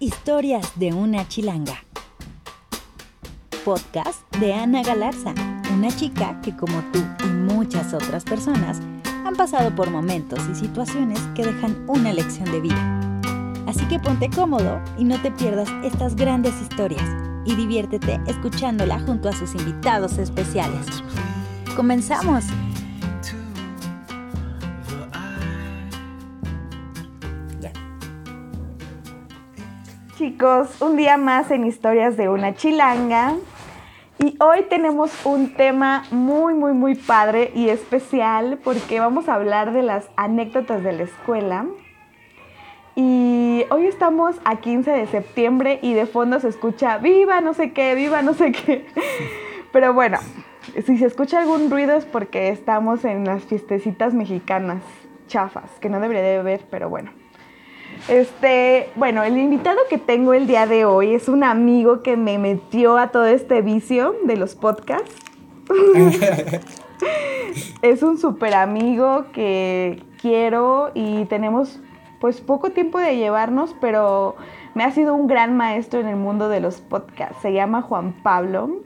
Historias de una chilanga. Podcast de Ana Galarza, una chica que como tú y muchas otras personas han pasado por momentos y situaciones que dejan una lección de vida. Así que ponte cómodo y no te pierdas estas grandes historias y diviértete escuchándola junto a sus invitados especiales. ¡Comenzamos! Chicos, un día más en Historias de una Chilanga. Y hoy tenemos un tema muy, muy, muy padre y especial porque vamos a hablar de las anécdotas de la escuela. Y hoy estamos a 15 de septiembre y de fondo se escucha viva no sé qué, viva no sé qué. Pero bueno, si se escucha algún ruido es porque estamos en las fiestecitas mexicanas chafas, que no debería de ver, pero bueno. Este, bueno, el invitado que tengo el día de hoy es un amigo que me metió a todo este vicio de los podcasts. es un súper amigo que quiero y tenemos pues poco tiempo de llevarnos, pero me ha sido un gran maestro en el mundo de los podcasts. Se llama Juan Pablo.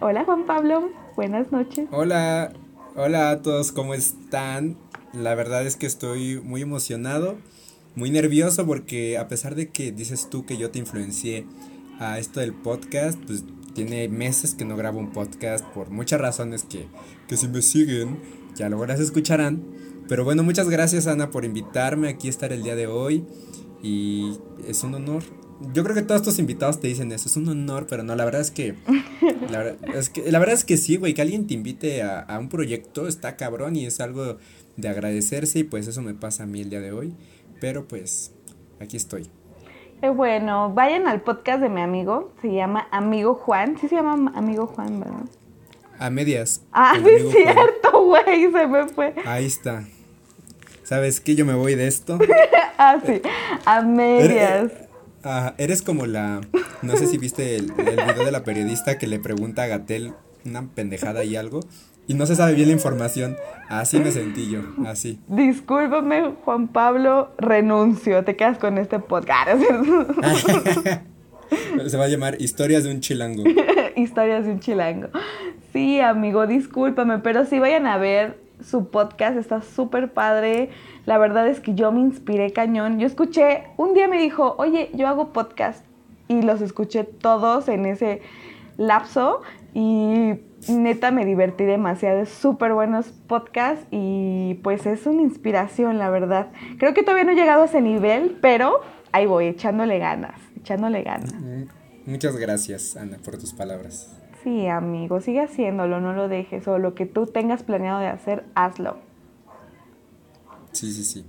Hola Juan Pablo, buenas noches. Hola, hola a todos, ¿cómo están? La verdad es que estoy muy emocionado muy nervioso porque a pesar de que dices tú que yo te influencié a esto del podcast, pues tiene meses que no grabo un podcast por muchas razones que, que si me siguen ya lo verás escucharán. Pero bueno, muchas gracias Ana por invitarme aquí a estar el día de hoy y es un honor. Yo creo que todos estos invitados te dicen eso, es un honor, pero no, la verdad es que la verdad es que, la verdad es que sí, güey, que alguien te invite a, a un proyecto está cabrón y es algo de agradecerse y pues eso me pasa a mí el día de hoy. Pero pues, aquí estoy. Eh, bueno, vayan al podcast de mi amigo, se llama Amigo Juan. Sí se llama Amigo Juan, ¿verdad? A medias. Ah, sí es cierto, güey, se me fue. Ahí está. ¿Sabes qué? Yo me voy de esto. ah, sí, a medias. Eres, eres como la. No sé si viste el, el, video de la periodista que le pregunta a Gatel una pendejada y algo y no se sabe bien la información. Así me sentí yo, así. Discúlpame, Juan Pablo, renuncio. Te quedas con este podcast. se va a llamar Historias de un chilango. Historias de un chilango. Sí, amigo, discúlpame, pero sí vayan a ver su podcast, está súper padre. La verdad es que yo me inspiré cañón. Yo escuché, un día me dijo, oye, yo hago podcast. Y los escuché todos en ese lapso. Y neta me divertí demasiado. Es súper buenos podcasts y pues es una inspiración, la verdad. Creo que todavía no he llegado a ese nivel, pero ahí voy, echándole ganas, echándole ganas. Muchas gracias, Ana, por tus palabras. Sí, amigo, sigue haciéndolo, no lo dejes. O lo que tú tengas planeado de hacer, hazlo. Sí, sí, sí.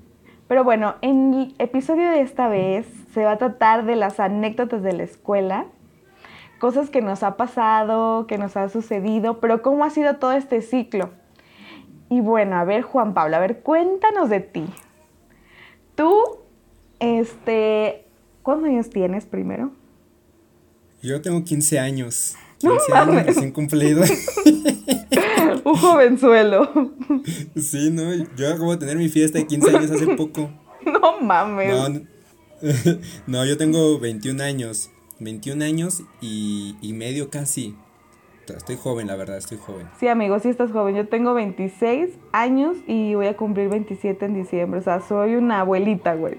Pero bueno, en el episodio de esta vez se va a tratar de las anécdotas de la escuela cosas que nos ha pasado, que nos ha sucedido, pero cómo ha sido todo este ciclo. Y bueno, a ver Juan Pablo, a ver, cuéntanos de ti. Tú, este, ¿cuántos años tienes primero? Yo tengo 15 años. 15 años recién cumplido. Un jovenzuelo. Sí, no, yo acabo de tener mi fiesta de 15 años hace poco. No mames. No, no yo tengo 21 años. 21 años y, y, medio casi. Estoy joven, la verdad, estoy joven. Sí, amigo, sí estás joven. Yo tengo 26 años y voy a cumplir 27 en diciembre. O sea, soy una abuelita, güey.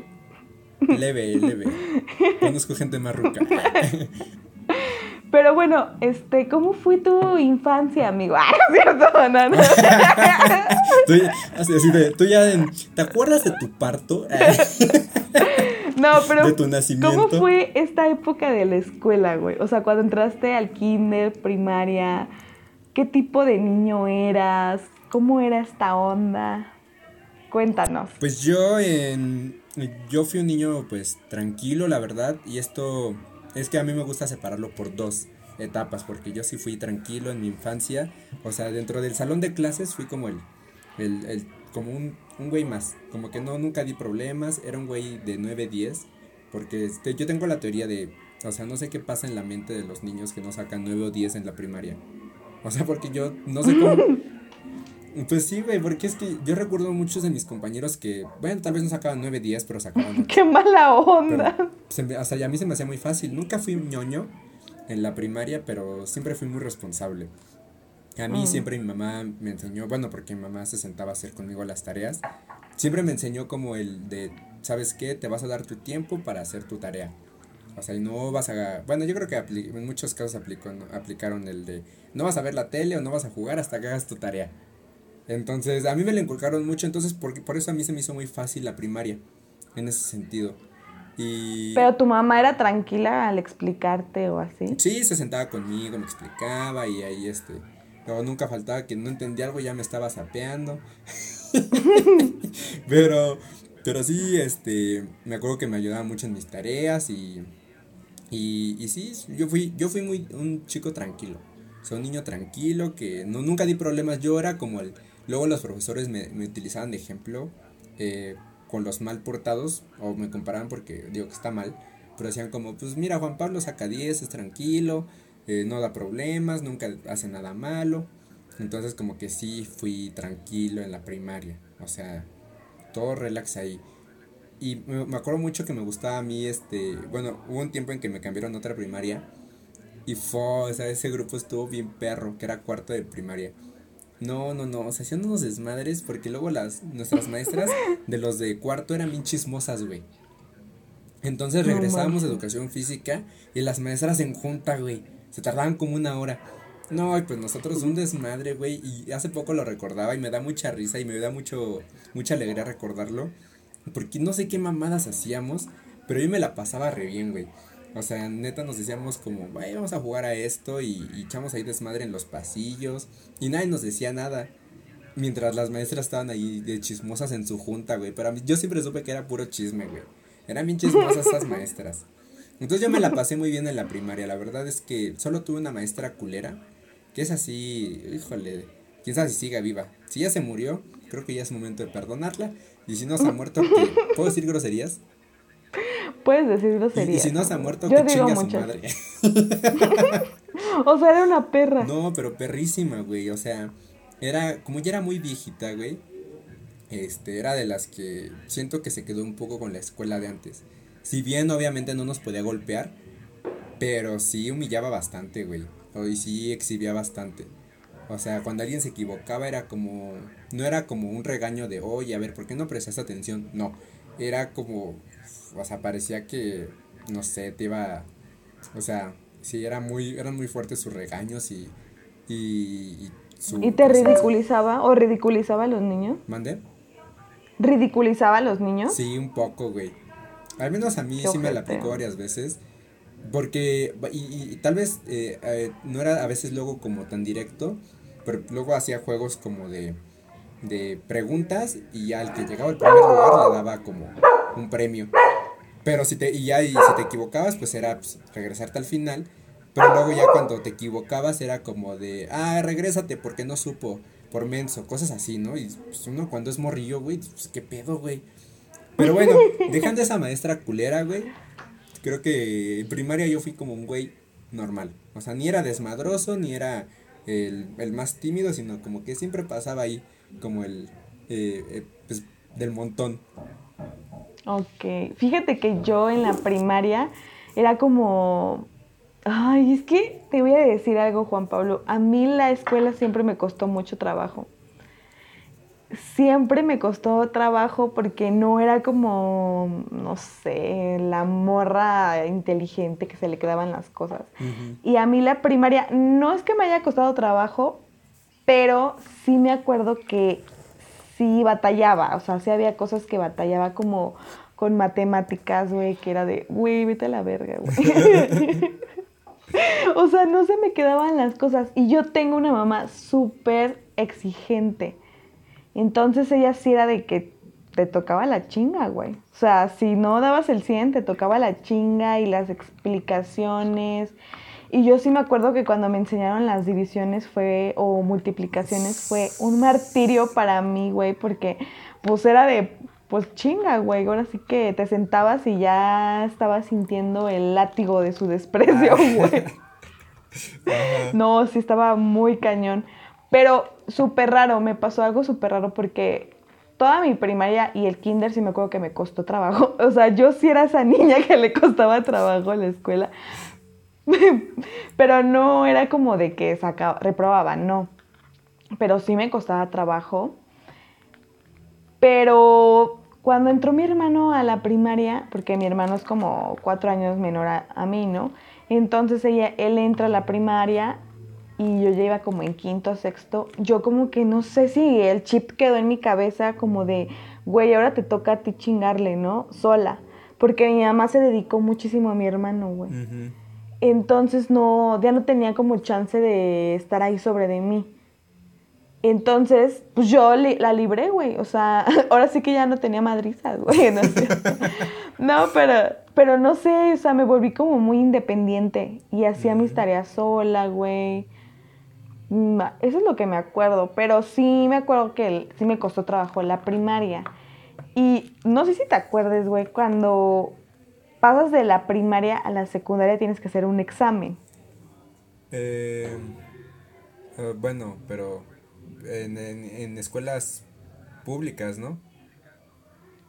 Leve, leve. Conozco gente más ruca. Pero bueno, este, ¿cómo fue tu infancia, amigo? Ah, no es cierto, no, no. tú, así, así de, tú ya, ¿te acuerdas de tu parto? No, pero. ¿Cómo fue esta época de la escuela, güey? O sea, cuando entraste al kinder, primaria, ¿qué tipo de niño eras? ¿Cómo era esta onda? Cuéntanos. Pues yo en. Yo fui un niño, pues, tranquilo, la verdad. Y esto. Es que a mí me gusta separarlo por dos etapas, porque yo sí fui tranquilo en mi infancia. O sea, dentro del salón de clases fui como el, el, el como un, un, güey más. Como que no, nunca di problemas. Era un güey de 9, 10. Porque este, yo tengo la teoría de, o sea, no sé qué pasa en la mente de los niños que no sacan 9 o 10 en la primaria. O sea, porque yo no sé cómo... Pues sí, güey, porque es que yo recuerdo muchos de mis compañeros que, bueno, tal vez no sacaban 9, 10, pero sacaban 8. ¡Qué mala onda! o sea, a mí se me hacía muy fácil. Nunca fui ñoño en la primaria, pero siempre fui muy responsable. A mí mm. siempre mi mamá me enseñó, bueno, porque mi mamá se sentaba a hacer conmigo las tareas, siempre me enseñó como el de, ¿sabes qué? Te vas a dar tu tiempo para hacer tu tarea. O sea, y no vas a... Bueno, yo creo que en muchos casos aplicó, aplicaron el de, no vas a ver la tele o no vas a jugar hasta que hagas tu tarea. Entonces, a mí me lo inculcaron mucho, entonces por, por eso a mí se me hizo muy fácil la primaria, en ese sentido. Y... Pero tu mamá era tranquila al explicarte o así. Sí, se sentaba conmigo, me explicaba y ahí este... Nunca faltaba que no entendía algo, ya me estaba sapeando. pero, pero sí, este, me acuerdo que me ayudaba mucho en mis tareas y, y, sí, yo fui, yo fui muy un chico tranquilo. Soy un niño tranquilo que no, nunca di problemas. Yo era como el, Luego los profesores me, me utilizaban de ejemplo eh, con los mal portados, o me comparaban porque digo que está mal, pero decían como, pues mira, Juan Pablo saca 10, es tranquilo, eh, no da problemas, nunca hace nada malo. Entonces como que sí fui tranquilo en la primaria, o sea, todo relax ahí. Y me, me acuerdo mucho que me gustaba a mí, este, bueno, hubo un tiempo en que me cambiaron a otra primaria y fue, o sea, ese grupo estuvo bien perro, que era cuarto de primaria. No, no, no, o sea, haciendo unos desmadres porque luego las, nuestras maestras de los de cuarto eran bien chismosas, güey. Entonces regresábamos a educación física y las maestras en junta, güey. Se tardaban como una hora. No, pues nosotros un desmadre, güey. Y hace poco lo recordaba y me da mucha risa y me da mucho, mucha alegría recordarlo. Porque no sé qué mamadas hacíamos, pero yo me la pasaba re bien, güey. O sea, neta nos decíamos como, vamos a jugar a esto y, echamos ahí desmadre en los pasillos y nadie nos decía nada. Mientras las maestras estaban ahí de chismosas en su junta, güey. Pero yo siempre supe que era puro chisme, güey. Eran bien chismosas esas maestras. Entonces yo me la pasé muy bien en la primaria. La verdad es que solo tuve una maestra culera. Que es así, híjole, quién sabe si siga viva. Si ya se murió, creo que ya es momento de perdonarla. Y si no se ha muerto, ¿puedo decir groserías? Puedes decir groserías. Y, si no se ha muerto, que chinga su madre. o sea, era una perra. No, pero perrísima, güey. O sea, era, como ya era muy viejita, güey. Este, era de las que siento que se quedó un poco con la escuela de antes. Si bien obviamente no nos podía golpear, pero sí humillaba bastante, güey. Y sí exhibía bastante. O sea, cuando alguien se equivocaba era como, no era como un regaño de, oye, a ver, ¿por qué no prestas atención? No, era como, o sea, parecía que, no sé, te iba, o sea, sí, era muy, eran muy fuertes sus regaños y, y, y te ridiculizaba o ridiculizaba a los niños? ¿Mande? ¿Ridiculizaba a los niños? Sí, un poco, güey. Al menos a mí sí me la aplicó varias veces. Porque, y, y tal vez eh, eh, no era a veces luego como tan directo, pero luego hacía juegos como de, de preguntas y al que llegaba al primer lugar le daba como un premio. Pero si te, y ya, y si te equivocabas, pues era pues, regresarte al final. Pero luego ya cuando te equivocabas era como de, ah, regrésate porque no supo, por menso, cosas así, ¿no? Y pues uno cuando es morrillo, güey, pues qué pedo, güey. Pero bueno, dejando esa maestra culera, güey, creo que en primaria yo fui como un güey normal. O sea, ni era desmadroso, ni era el, el más tímido, sino como que siempre pasaba ahí como el, eh, eh, pues, del montón. Ok, fíjate que yo en la primaria era como, ay, es que te voy a decir algo, Juan Pablo, a mí la escuela siempre me costó mucho trabajo. Siempre me costó trabajo porque no era como, no sé, la morra inteligente que se le quedaban las cosas. Y a mí la primaria, no es que me haya costado trabajo, pero sí me acuerdo que sí batallaba, o sea, sí había cosas que batallaba como con matemáticas, güey, que era de, güey, vete a la verga, güey. o sea, no se me quedaban las cosas. Y yo tengo una mamá súper exigente. Entonces ella sí era de que te tocaba la chinga, güey. O sea, si no dabas el 100, te tocaba la chinga y las explicaciones. Y yo sí me acuerdo que cuando me enseñaron las divisiones fue, o multiplicaciones, fue un martirio para mí, güey, porque pues era de, pues chinga, güey, ahora sí que te sentabas y ya estabas sintiendo el látigo de su desprecio, ah. güey. no, sí estaba muy cañón. Pero súper raro, me pasó algo súper raro porque toda mi primaria y el kinder sí me acuerdo que me costó trabajo. O sea, yo sí era esa niña que le costaba trabajo en la escuela. Pero no era como de que sacaba, reprobaba, no. Pero sí me costaba trabajo. Pero cuando entró mi hermano a la primaria, porque mi hermano es como cuatro años menor a, a mí, ¿no? Entonces ella, él entra a la primaria y yo ya iba como en quinto, sexto. Yo como que no sé si el chip quedó en mi cabeza como de, güey, ahora te toca a ti chingarle, ¿no? Sola. Porque mi mamá se dedicó muchísimo a mi hermano, güey. Entonces no, ya no tenía como chance de estar ahí sobre de mí. Entonces, pues yo la libré, güey. O sea, ahora sí que ya no tenía madrizas, güey. No, sé. no, pero, pero no sé, o sea, me volví como muy independiente y hacía mis tareas sola, güey. Mm, eso es lo que me acuerdo, pero sí me acuerdo que sí me costó trabajo la primaria. Y no sé si te acuerdes, güey, cuando pasas de la primaria a la secundaria tienes que hacer un examen. Eh, eh bueno, pero en, escuelas públicas, ¿no?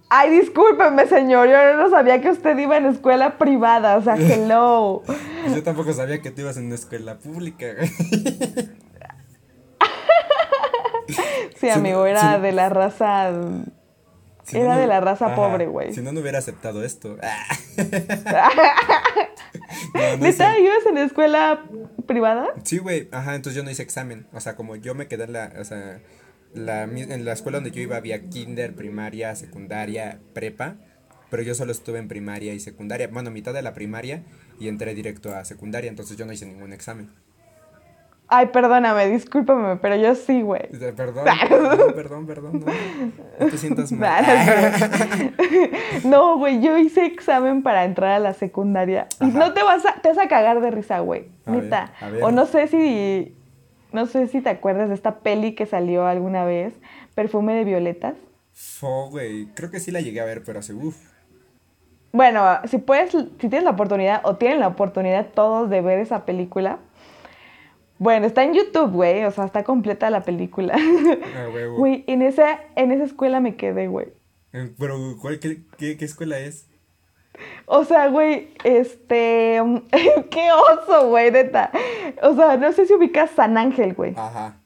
Ay, discúlpeme, señor, yo no sabía que usted iba en escuela privada, o sea, hello. yo tampoco sabía que tú ibas en una escuela pública. sí, amigo, era de la raza... era de la raza pobre, güey. Si no, no hubiera aceptado esto. no, ibas en escuela privada? Sí, güey, ajá, entonces yo no hice examen. O sea, como yo me quedé en la, o sea, la, en la escuela donde yo iba había kinder, primaria, secundaria, prepa, pero yo solo estuve en primaria y secundaria, bueno, mitad de la primaria y entré directo a secundaria, entonces yo no hice ningún examen. Ay, perdóname, discúlpame, pero yo sí, güey. Perdón, perdón, perdón, perdón, no. te sientas mal. No, güey, yo hice examen para entrar a la secundaria. Y no te vas a, te vas a cagar de risa, güey. Neta. O no sé si, no sé si te acuerdas de esta peli que salió alguna vez, Perfume de Violetas. Fo, güey, creo que sí la llegué a ver, pero hace uff. Bueno, si puedes, si tienes la oportunidad, o tienen la oportunidad todos de ver esa película, bueno, está en YouTube, güey. O sea, está completa la película. Ah, güey, en esa, en esa escuela me quedé, güey. Eh, pero, ¿cuál, qué, qué, escuela es? O sea, güey, este. ¡Qué oso, güey, neta! O sea, no sé si ubicas San Ángel, güey. Ajá.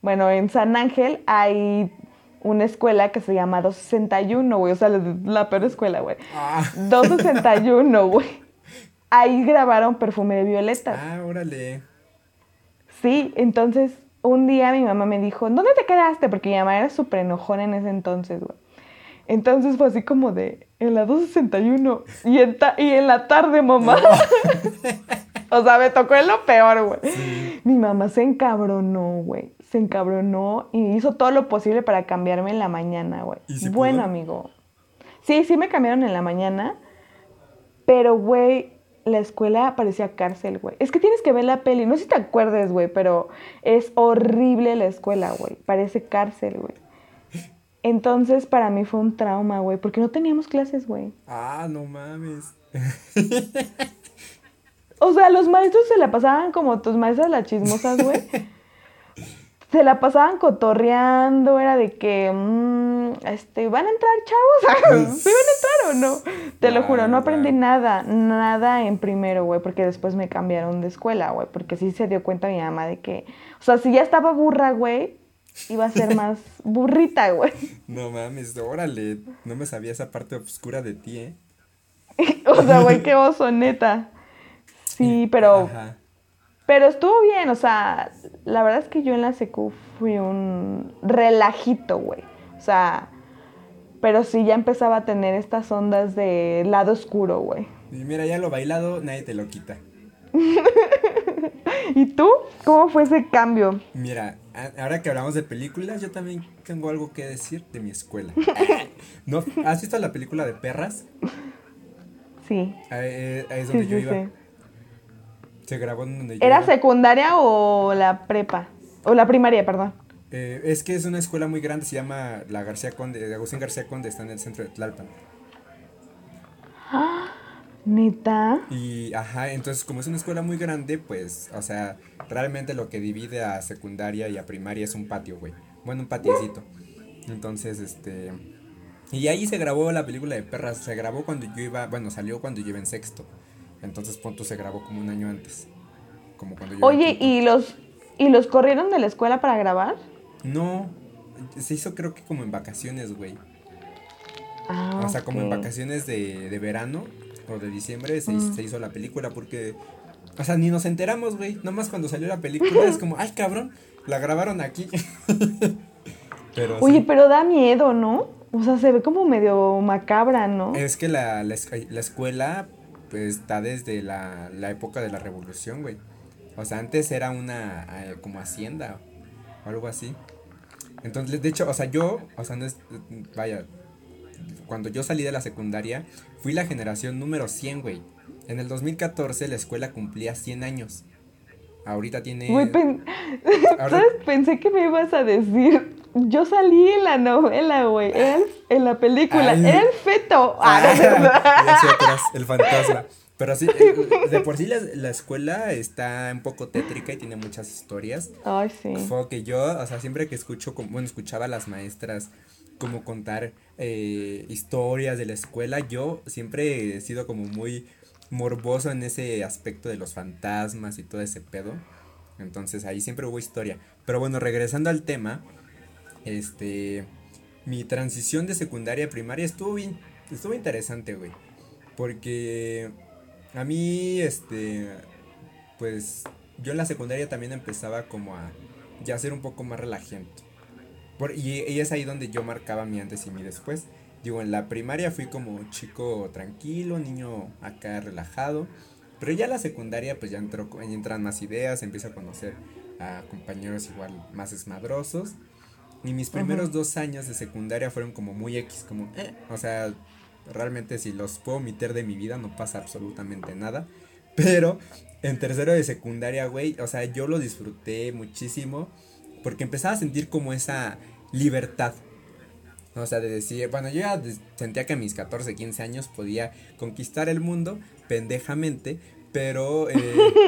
Bueno, en San Ángel hay una escuela que se llama 261, güey. O sea, la, peor escuela, güey. Ah. 261, güey. Ahí grabaron perfume de violetas. Ah, órale. Sí, entonces un día mi mamá me dijo, ¿dónde te quedaste? Porque mi mamá era súper enojona en ese entonces, güey. Entonces fue así como de, en la 261 y en, y en la tarde, mamá. o sea, me tocó en lo peor, güey. Mi mamá se encabronó, güey. Se encabronó y hizo todo lo posible para cambiarme en la mañana, güey. bueno, amigo. Sí, sí me cambiaron en la mañana, pero, güey, la escuela parecía cárcel, güey. Es que tienes que ver la peli, no sé si te acuerdes, güey, pero es horrible la escuela, güey. Parece cárcel, güey. Entonces, para mí fue un trauma, güey, porque no teníamos clases, güey. Ah, no mames. o sea, los maestros se la pasaban como tus maestras las chismosas, güey. se la pasaban cotorreando, era de que, mm, este, ¿van a entrar chavos? ¿Sí van a entrar o no? Te lo juro, no aprendí nada, nada en primero, güey, porque después me cambiaron de escuela, güey, porque sí se dio cuenta mi mamá de que, o sea, si ya estaba burra, güey, iba a ser más burrita, güey. No mames, órale, no me sabía esa parte oscura de ti, ¿eh? o sea, güey, qué oso, neta. Sí, pero... Ajá. Pero estuvo bien, o sea, la verdad es que yo en la secu fui un relajito, güey. O sea, pero sí ya empezaba a tener estas ondas de lado oscuro, güey. Y mira, ya lo bailado, nadie te lo quita. ¿Y tú? ¿Cómo fue ese cambio? Mira, ahora que hablamos de películas, yo también tengo algo que decir de mi escuela. ¿No? ¿Has visto la película de perras? Sí. Ahí, eh, es donde yo iba. Se grabó en donde ¿Era secundaria o la prepa? O la primaria, perdón. Eh, es que es una escuela muy grande, se llama la García Conde, Agustín García Conde, está en el centro de Tlalpan. ¿Neta? Y, ajá, entonces como es una escuela muy grande, pues, o sea, realmente lo que divide a secundaria y a primaria es un patio, güey. Bueno, un patiecito. Entonces, este... Y ahí se grabó la película de perras. Se grabó cuando yo iba, bueno, salió cuando yo iba en sexto. Entonces, punto, se grabó como un año antes. Como cuando yo Oye. ¿y los, ¿y los corrieron de la escuela para grabar? No, se hizo creo que como en vacaciones, güey. Ah, O sea, como en vacaciones de, de verano o de diciembre se, Mm. se hizo la película porque... O sea, ni nos enteramos, güey. Nomás cuando salió la película es como, ay, cabrón, la grabaron aquí. pero Oye, sí. pero da miedo, ¿no? O sea, se ve como medio macabra, ¿no? Es que la, la escuela pues, está desde la, la época de la revolución, güey. O sea, antes era una eh, como hacienda o algo así. Entonces, de hecho, o sea, yo, o sea, no es, vaya, cuando yo salí de la secundaria, fui la generación número 100, güey. En el 2014 la escuela cumplía 100 años. Ahorita tiene... Pen- ¿sabes? Pensé que me ibas a decir. Yo salí en la novela, güey. El- en la película. Ay. El feto. Ah, otras, el fantasma. Pero sí, eh, de por sí la, la escuela está un poco tétrica y tiene muchas historias. Ay, sí. Fue que yo, o sea, siempre que escucho, como- bueno, escuchaba a las maestras como contar eh, historias de la escuela, yo siempre he sido como muy morboso en ese aspecto de los fantasmas y todo ese pedo. Entonces ahí siempre hubo historia. Pero bueno, regresando al tema, este, mi transición de secundaria a primaria estuvo bien, estuvo interesante, güey. Porque a mí, este, pues yo en la secundaria también empezaba como a ya ser un poco más y, y es ahí donde yo marcaba mi antes y mi después. Digo, en la primaria fui como chico tranquilo, niño acá relajado. Pero ya en la secundaria pues ya, entró, entran más ideas, empiezo a conocer a compañeros igual más esmadrosos. Y mis primeros dos años de secundaria fueron como muy X, como, eh, o sea, realmente si los puedo omitir de mi vida no pasa absolutamente nada. Pero en tercero de secundaria, güey, o sea, yo lo disfruté muchísimo porque empezaba a sentir como esa libertad. O sea, de decir, bueno, yo ya sentía que a mis 14, 15 años podía conquistar el mundo pendejamente, pero, eh,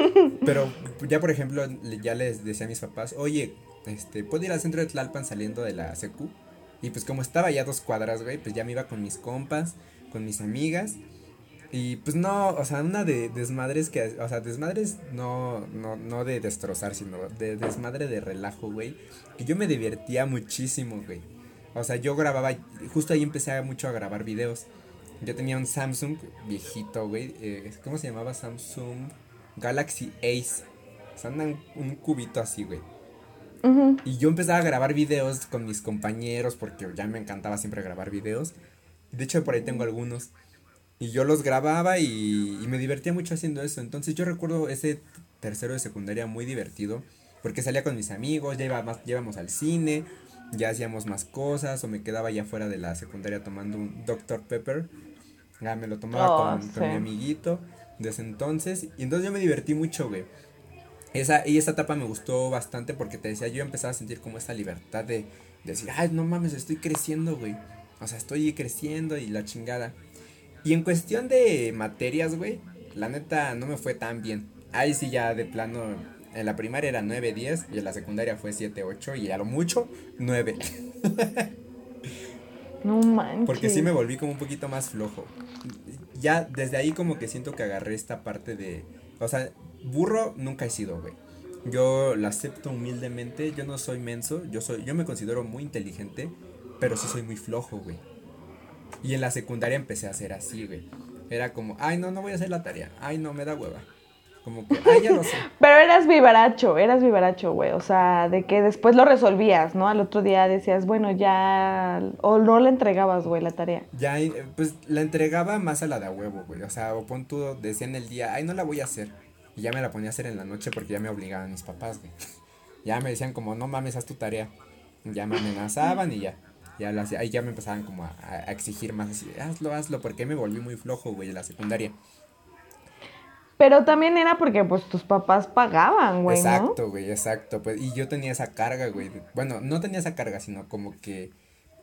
pero ya por ejemplo, ya les decía a mis papás, oye, este, ¿puedo ir al centro de Tlalpan saliendo de la secu? Y pues como estaba ya dos cuadras, güey, pues ya me iba con mis compas, con mis amigas. Y pues no, o sea, una de desmadres que, o sea, desmadres no, no, no de destrozar, sino de desmadre de relajo, güey. Que yo me divertía muchísimo, güey. O sea, yo grababa, justo ahí empecé mucho a grabar videos. Yo tenía un Samsung viejito, güey. eh, ¿Cómo se llamaba? Samsung Galaxy Ace. O sea, una- un cubito así, güey. Y yo empezaba a grabar videos con mis compañeros porque ya me encantaba siempre grabar videos. De hecho, por ahí tengo algunos. Y yo los grababa y, y me divertía mucho haciendo eso. Entonces yo recuerdo ese tercero de secundaria muy divertido. Porque salía con mis amigos, ya, iba más, ya íbamos al cine, ya hacíamos más cosas. O me quedaba ya fuera de la secundaria tomando un Dr. Pepper. Ya me lo tomaba Oh, con, con mi amiguito de ese entonces. Y entonces yo me divertí mucho, güey. Esa, y esa etapa me gustó bastante porque te decía, yo empezaba a sentir como esta libertad de, de decir, ay, no mames, estoy creciendo, güey. O sea, estoy creciendo y la chingada. Y en cuestión de materias, güey, la neta no me fue tan bien. Ahí sí ya de plano, en la primaria era 9, 10 y en la secundaria fue 7, 8 y a lo mucho 9. No manches. Porque sí me volví como un poquito más flojo. Ya desde ahí como que siento que agarré esta parte de... O sea, burro nunca he sido, güey. Yo lo acepto humildemente, yo no soy menso, yo soy yo me considero muy inteligente, pero sí soy muy flojo, güey. Y en la secundaria empecé a ser así, güey. Era como, ay, no, no voy a hacer la tarea. Ay, no, me da hueva. Como que, ay, ya lo sé. Pero eras vivaracho, eras vivaracho, güey. O sea, de que después lo resolvías, ¿no? Al otro día decías, bueno, ya. O no le entregabas, güey, la tarea. Ya, eh, pues la entregaba más a la de a huevo, güey. O sea, o pon tú, decía en el día, ay, no la voy a hacer. Y ya me la ponía a hacer en la noche porque ya me obligaban mis papás, güey. Ya me decían como, no mames, haz tu tarea. Ya me amenazaban y ya. Ya lo hacía. Ahí ya me empezaban como a, a exigir más así, hazlo, hazlo, porque me volví muy flojo, güey, en la secundaria. Pero también era porque, pues, tus papás pagaban, güey, ¿no? exacto, güey, exacto. Pues, y yo tenía esa carga, güey. Bueno, no tenía esa carga, sino como que,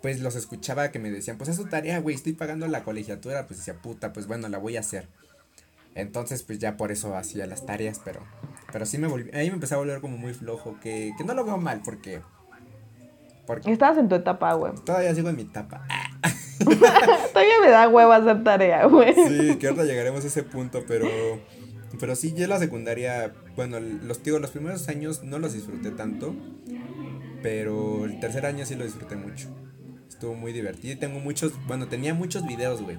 pues los escuchaba que me decían, pues haz tu tarea, güey, estoy pagando la colegiatura. Pues decía, puta, pues bueno, la voy a hacer. Entonces, pues ya por eso hacía las tareas, pero, pero sí me volví, ahí me empecé a volver como muy flojo, que, que no lo veo mal, porque, porque... Estabas en tu etapa, güey. Todavía sigo en mi etapa. todavía me da huevo hacer tarea, güey. Sí, que ahora llegaremos a ese punto, pero, pero sí, yo la secundaria, bueno, los, digo, los primeros años no los disfruté tanto, pero el tercer año sí lo disfruté mucho. Estuvo muy divertido y tengo muchos, bueno, tenía muchos videos, güey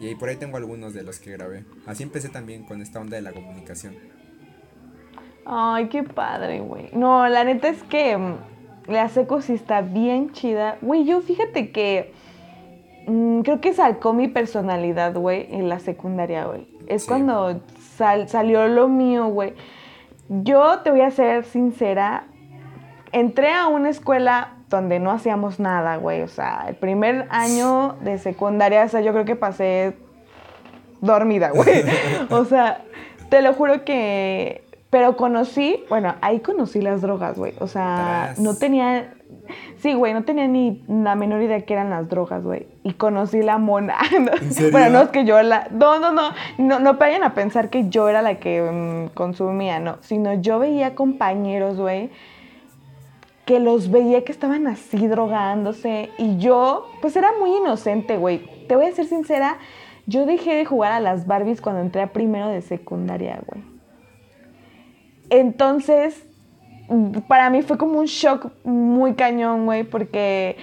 y ahí por ahí tengo algunos de los que grabé. Así empecé también con esta onda de la comunicación. Ay, qué padre, güey. No, la neta es que mm, la seco sí está bien chida. Güey, yo fíjate que mm, creo que sacó mi personalidad, güey, en la secundaria, güey. Es cuando salió lo mío, güey. Yo te voy a ser sincera. Entré a una escuela donde no hacíamos nada, güey. O sea, el primer año de secundaria, o sea, yo creo que pasé dormida, güey. O sea, te lo juro que... Pero conocí, bueno, ahí conocí las drogas, güey. O sea, no tenía... Sí, güey, no tenía ni la menor idea que eran las drogas, güey. Y conocí la mona. ¿En serio? Bueno, no es que yo la... No, no, no. No, no vayan a pensar que yo era la que mm, consumía, no. Sino yo veía compañeros, güey que los veía que estaban así drogándose y yo, pues era muy inocente, güey. Te voy a ser sincera, yo dejé de jugar a las Barbies cuando entré a primero de secundaria, güey. Entonces, para mí fue como un shock muy cañón, güey, porque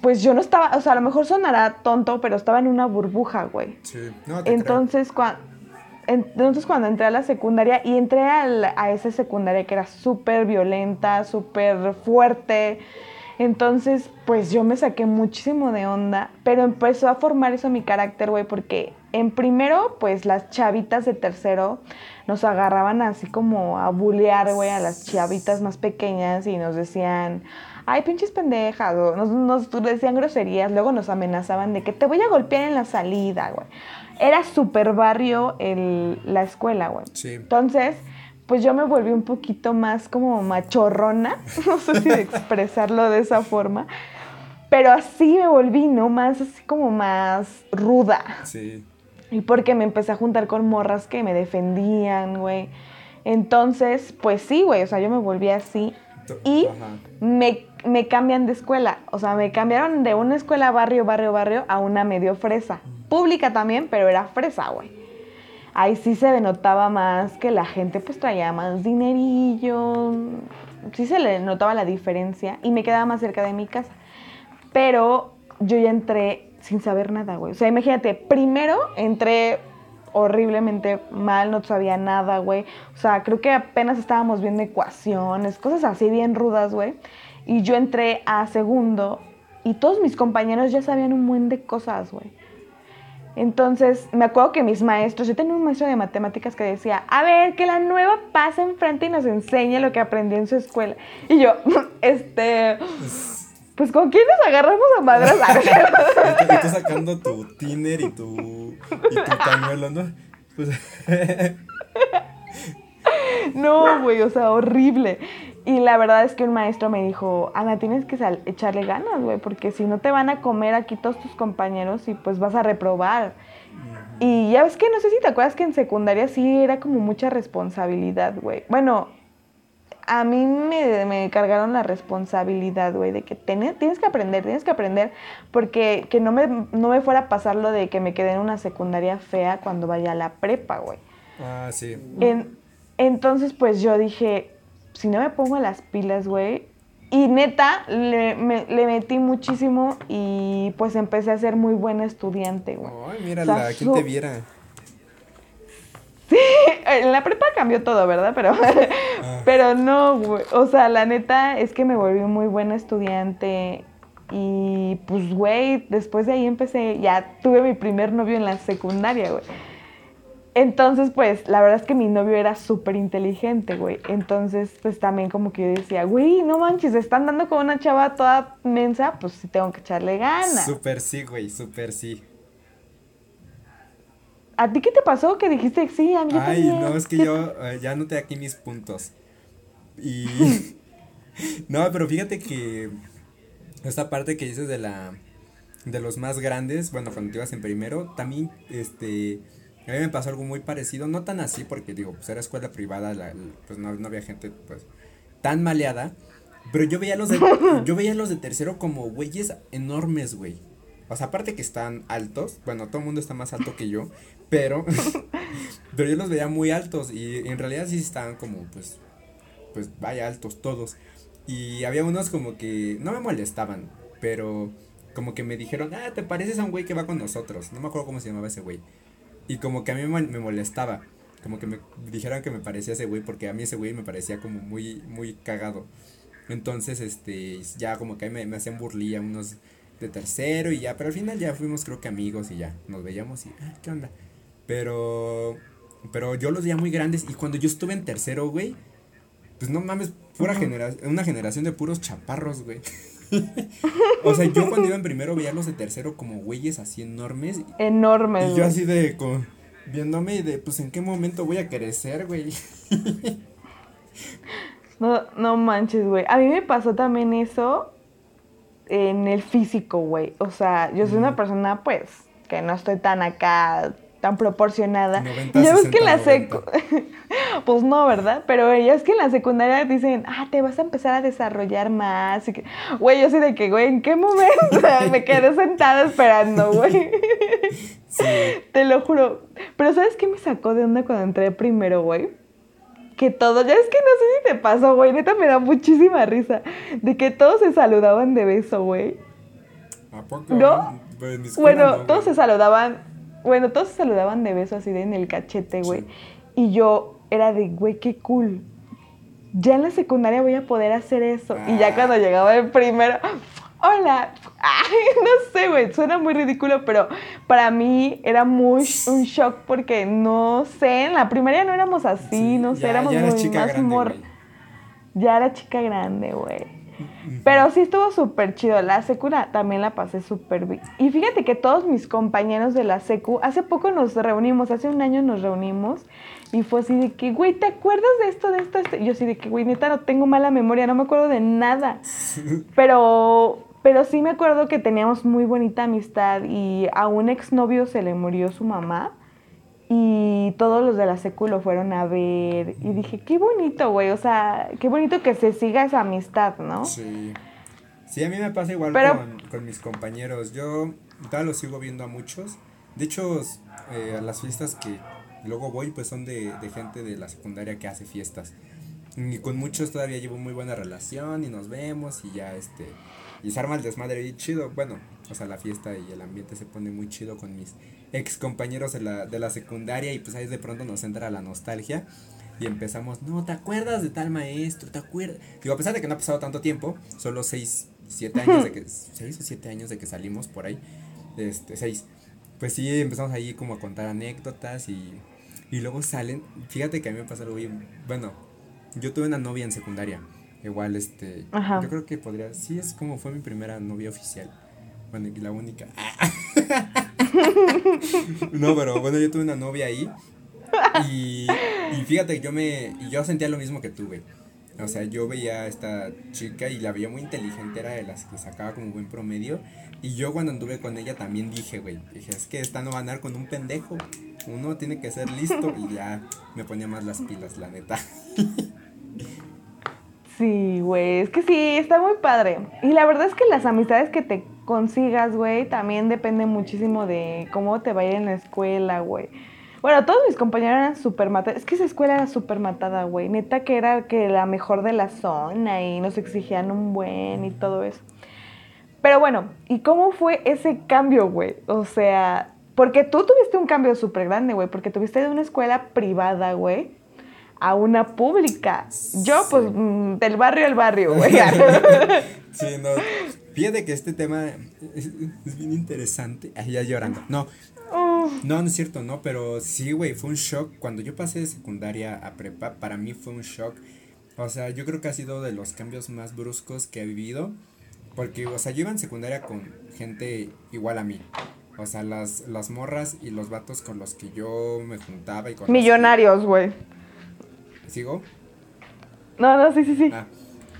pues yo no estaba, o sea, a lo mejor sonará tonto, pero estaba en una burbuja, güey. Sí, no te Entonces, cuando entonces cuando entré a la secundaria y entré a, esa secundaria que era súper violenta, súper fuerte, entonces pues yo me saqué muchísimo de onda, pero empezó a formar eso mi carácter, güey, porque en primero pues las chavitas de tercero nos agarraban así como a bulear, güey, a las chavitas más pequeñas y nos decían, ay, pinches pendejas, nos, nos decían groserías, luego nos amenazaban de que te voy a golpear en la salida, güey era súper barrio el, la escuela, güey. Sí. Entonces, pues yo me volví un poquito más como machorrona, no sé si expresarlo de esa forma, pero así me volví, ¿no? Más así como más ruda. Sí. Y porque me empecé a juntar con morras que me defendían, güey. Entonces, pues sí, güey, o sea, yo me volví así. Y me, me cambian de escuela. O sea, me cambiaron de una escuela barrio, barrio, barrio a una medio fresa pública también, pero era fresa, güey. Ahí sí se denotaba más que la gente pues traía más dinerillo, sí se le notaba la diferencia y me quedaba más cerca de mi casa. Pero yo ya entré sin saber nada, güey. O sea, imagínate, primero entré horriblemente mal, no sabía nada, güey. O sea, creo que apenas estábamos viendo ecuaciones, cosas así bien rudas, güey. Y yo entré a segundo y todos mis compañeros ya sabían un buen de cosas, güey. Entonces, me acuerdo que mis maestros, yo tenía un maestro de matemáticas que decía, a ver, que la nueva pase enfrente y nos enseñe lo que aprendió en su escuela. Y yo, este, pues con quién nos agarramos a madras. y tú sacando tu tiner y tu, y tu pañuelo, ¿no? Pues... no, güey, o sea, horrible. Y la verdad es que un maestro me dijo, Ana, tienes que echarle ganas, güey, porque si no te van a comer aquí todos tus compañeros y pues vas a reprobar. Y ya ves que, no sé si te acuerdas que en secundaria sí era como mucha responsabilidad, güey. Bueno, a mí me, cargaron la responsabilidad, güey, de que tienes que aprender, tienes que aprender, porque que no me, no me fuera a pasar lo de que me quedé en una secundaria fea cuando vaya a la prepa, güey. Ah, sí. entonces, pues yo dije, si no me pongo las pilas, güey. Y neta, le, metí muchísimo y pues empecé a ser muy buena estudiante, güey. Ay, mírala, ¿quién te viera? Sí, en la prepa cambió todo, ¿verdad? Pero, ah. pero no, güey. O sea, la neta es que me volví muy buena estudiante. Y pues, güey, después de ahí empecé, ya tuve mi primer novio en la secundaria, güey. Entonces, pues, la verdad es que mi novio era súper inteligente, güey. Entonces, pues también como que yo decía, güey, no manches, están dando con una chava toda mensa, pues sí tengo que echarle ganas. Súper sí, güey, súper sí. ¿A ti qué te pasó? Que dijiste sí, a mí Ay, no, es que yo eh, ya noté aquí mis puntos. Y. no, pero fíjate que. Esta parte que dices de la. De los más grandes, bueno, cuando te ibas en primero, también, este A mí me pasó algo muy parecido, no tan así, porque digo, pues era escuela privada, pues no, había gente pues tan maleada. Pero yo veía los de, yo veía los de tercero como güeyes enormes, güey. O sea, aparte que están altos, bueno, todo el mundo está más alto que yo, pero, pero yo los veía muy altos y en realidad sí estaban como, pues, pues vaya altos todos. Y había unos como que no me molestaban, pero como que me dijeron, ah, te pareces a un güey que va con nosotros. No me acuerdo cómo se llamaba ese güey. Y como que a mí me molestaba. Como que me dijeron que me parecía ese güey porque a mí ese güey me parecía como muy, muy cagado. Entonces, este, ya como que me, me hacían burlilla unos de tercero y ya, pero al final ya fuimos creo que amigos y ya, nos veíamos y, ah, ¿qué onda? Pero, pero yo los veía muy grandes y cuando yo estuve en tercero, güey, pues no mames, pura generación, una generación de puros chaparros, güey. o sea, yo cuando iba en primero veía los de tercero como güeyes así enormes. Enormes. Y yo así de, viéndome y de, pues en qué momento voy a crecer, güey. no, no manches, güey. A mí me pasó también eso en el físico, güey. O sea, yo soy una persona, pues, que no estoy tan acá tan proporcionada. ya ves que en la secu... pues no, ¿verdad? Pero ya es que en la secundaria dicen, ah, te vas a empezar a desarrollar más. Y que, güey, yo soy de que, güey, ¿en qué momento? Me quedé sentada esperando, güey. Sí. Te lo juro. Pero ¿sabes qué me sacó de onda cuando entré primero, güey? Que todos, ya es que no sé si te pasó, güey, neta me da muchísima risa. De que todos se saludaban de beso, güey. ¿A poco? ¿No? Pues, bueno, todos se saludaban bueno, todos se saludaban de beso así de en el cachete, güey. Y yo era de, güey, qué cool. Ya en la secundaria voy a poder hacer eso. Y ya cuando llegaba el primero, hola. Ay, no sé, güey, suena muy ridículo, pero para mí era muy un shock porque no sé, en la primaria no éramos así, no sé, éramos muy más humor. Ya era chica grande, güey. Pero sí estuvo súper chido. La secu también la pasé súper bien. Y fíjate que todos mis compañeros de la secu, hace poco nos reunimos, hace un año nos reunimos. Y fue así de que, güey, ¿te acuerdas de esto, de esto, de esto? Yo así de que, güey, neta, no tengo mala memoria, no me acuerdo de nada. Pero, pero sí me acuerdo que teníamos muy bonita amistad y a un exnovio se le murió su mamá. Y todos los de la secu lo fueron a ver. Y dije, qué bonito, güey. O sea, qué bonito que se siga esa amistad, ¿no? Sí. Sí, a mí me pasa igual con, mis compañeros. Yo todavía los sigo viendo a muchos. De hecho, eh, a las fiestas que luego voy, pues son de, de gente de la secundaria que hace fiestas. Y con muchos todavía llevo muy buena relación y nos vemos y ya este. Y se arma el desmadre y chido. Bueno, o sea, la fiesta y el ambiente se pone muy chido con mis ex compañeros de la, de la secundaria y pues ahí de pronto nos entra la nostalgia y empezamos, no, ¿te acuerdas de tal maestro? ¿Te acuerdas? Digo, a pesar de que no ha pasado tanto tiempo, solo seis, siete años de que, seis o siete años de que salimos por ahí, este, seis, pues sí, empezamos ahí como a contar anécdotas y, y luego salen, fíjate que a mí me pasa algo bien, bueno, yo tuve una novia en secundaria, igual, este, yo creo que podría, sí es como fue mi primera novia oficial, bueno, y la única. no, pero bueno, yo tuve una novia ahí. Y, y fíjate, yo me. Yo sentía lo mismo que tuve. O sea, yo veía a esta chica y la veía muy inteligente, era de las que sacaba como buen promedio. Y yo cuando anduve con ella también dije, güey, dije, es que esta no va a andar con un pendejo. Uno tiene que ser listo y ya me ponía más las pilas, la neta. Sí, güey, es que sí, está muy padre. Y la verdad es que las amistades que te consigas, güey, también depende muchísimo de cómo te va a ir en la escuela, güey. Bueno, todos mis compañeros eran súper matados. Es que esa escuela era súper matada, güey. Neta que era que la mejor de la zona y nos exigían un buen y todo eso. Pero bueno, ¿y cómo fue ese cambio, güey? O sea, porque tú tuviste un cambio súper grande, güey, porque tuviste de una escuela privada, güey, a una pública. Yo, pues, mm, del barrio al barrio, güey. sí, no. Fíjate que este tema es, bien interesante. Ay, ya llorando. No. No, no es cierto, no, pero sí, güey, fue un shock. Cuando yo pasé de secundaria a prepa, para mí fue un shock. O sea, yo creo que ha sido de los cambios más bruscos que he vivido. Porque, o sea, yo iba en secundaria con gente igual a mí. O sea, las, las morras y los vatos con los que yo me juntaba y con Millonarios, güey. ¿Sigo? No, no, sí, sí, sí. Ah,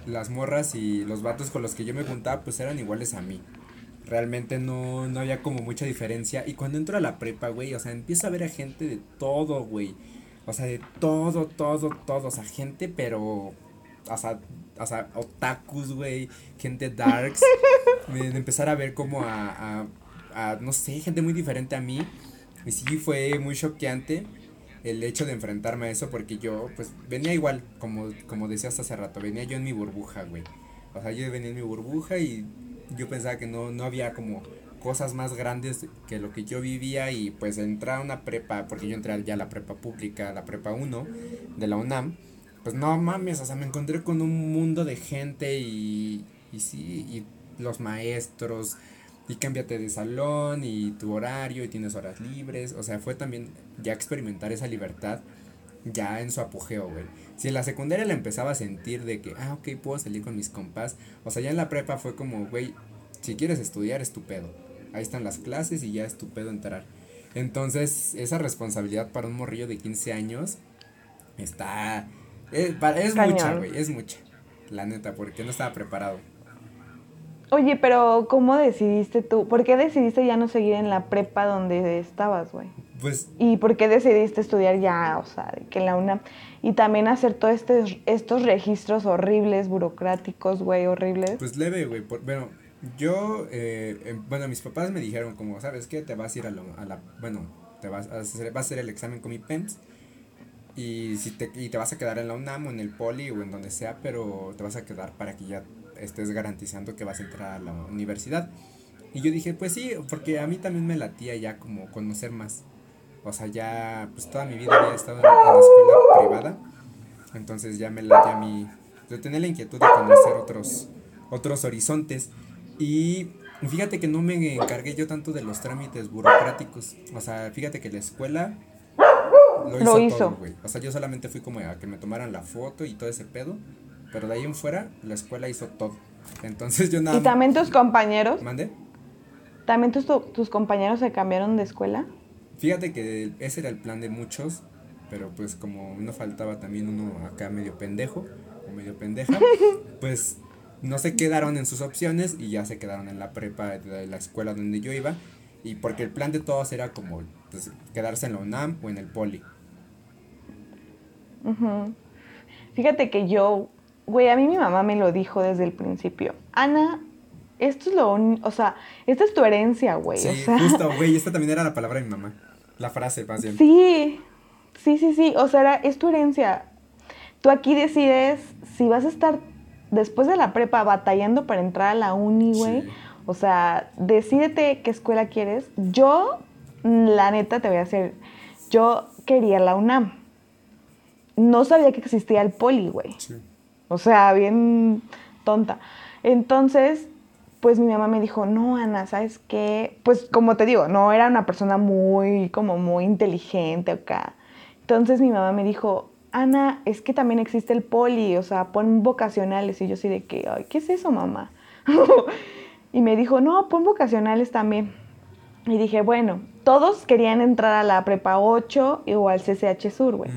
las morras y los vatos con los que yo me juntaba, pues eran iguales a mí. realmente no, no había como mucha diferencia. Y cuando entro a la prepa, güey, o sea, empiezo a ver a gente de todo, güey. O sea, de todo, todo, todo. O sea, gente, pero. O sea, o sea otakus, güey. Gente darks. de empezar a ver como a, a, a, no sé, gente muy diferente a mí. Y sí, fue muy choqueante el hecho de enfrentarme a eso porque yo, pues, venía igual, como, como decías hace rato, venía yo en mi burbuja, güey. O sea, yo venía en mi burbuja y yo pensaba que no, no había como cosas más grandes que lo que yo vivía y pues entrar a una prepa, porque yo entré ya a la prepa pública, la prepa 1 de la UNAM, pues no mames, o sea, me encontré con un mundo de gente y, y sí, y los maestros, y cámbiate de salón y tu horario y tienes horas libres, o sea, fue también ya experimentar esa libertad ya en su apogeo, güey. Si en la secundaria la empezaba a sentir de que, ah, ok, puedo salir con mis compas, o sea, ya en la prepa fue como, güey, si quieres estudiar, es tu pedo. Ahí están las clases y ya es tu pedo entrar. Entonces, esa responsabilidad para un morrillo de 15 años está... Es, es mucha, güey, es mucha. La neta, porque no estaba preparado. Oye, pero ¿cómo decidiste tú? ¿Por qué decidiste ya no seguir en la prepa donde estabas, güey? Pues... ¿Y por qué decidiste estudiar ya, o sea, que en la UNAM? Y también hacer todos este, estos registros horribles, burocráticos, güey, horribles. Pues leve, güey. Bueno, yo, eh, em, bueno, mis papás me dijeron como, ¿sabes qué? Te vas a ir a, la, bueno, te vas a, hacer, vas a hacer el examen con mi PEMS y, si te, y te vas a quedar en la UNAM o en el Poli o en donde sea, pero te vas a quedar para que ya estés garantizando que vas a entrar a la universidad. Y yo dije, pues sí, porque a mí también me latía ya como conocer más. O sea, ya, pues toda mi vida había estado en, la escuela privada. Entonía ya me latía a mí, de tener la inquietud de conocer otros, otros horizontes. Y fíjate que no me encargué yo tanto de los trámites burocráticos. O sea, fíjate que la escuela lo hizo, todo, güey. O sea, yo solamente fui como a que me tomaran la foto y todo ese pedo. Pero de ahí en fuera, la escuela hizo todo. Entonces yo nada. ¿Y también tus compañeros? ¿Mande? ¿También tus, tus compañeros se cambiaron de escuela? Fíjate que ese era el plan de muchos, pero pues como no faltaba también uno acá medio pendejo o medio pendeja, pues no se quedaron en sus opciones y ya se quedaron en la prepa de la escuela donde yo iba. Y porque el plan de todos era como pues, quedarse en la UNAM o en el Poli. Fíjate que yo Güey, a mí mi mamá me lo dijo desde el principio. Ana, esto es lo o sea, esta es tu herencia, güey. Sí, o sea, justo, güey, esta también era la palabra de mi mamá. La frase, más bien. Sí, sí, sí, sí. O sea, es tu herencia. Tú aquí decides si vas a estar después de la prepa batallando para entrar a la uni, güey. O sea, decídete qué escuela quieres. Yo, la neta, te voy a decir, yo quería la UNAM. No sabía que existía el poli, güey. Sí. O sea, bien tonta. Entonces, pues mi mamá me dijo, no, Ana, ¿sabes qué? Pues como te digo, no era una persona muy, como muy inteligente acá. Entonces mi mamá me dijo, Ana, es que también existe el poli, o sea, pon vocacionales. Y yo sí de que, ay, ¿qué es eso, mamá? y me dijo, no, pon vocacionales también. Y dije, bueno, todos querían entrar a la prepa 8 o al CCH Sur, güey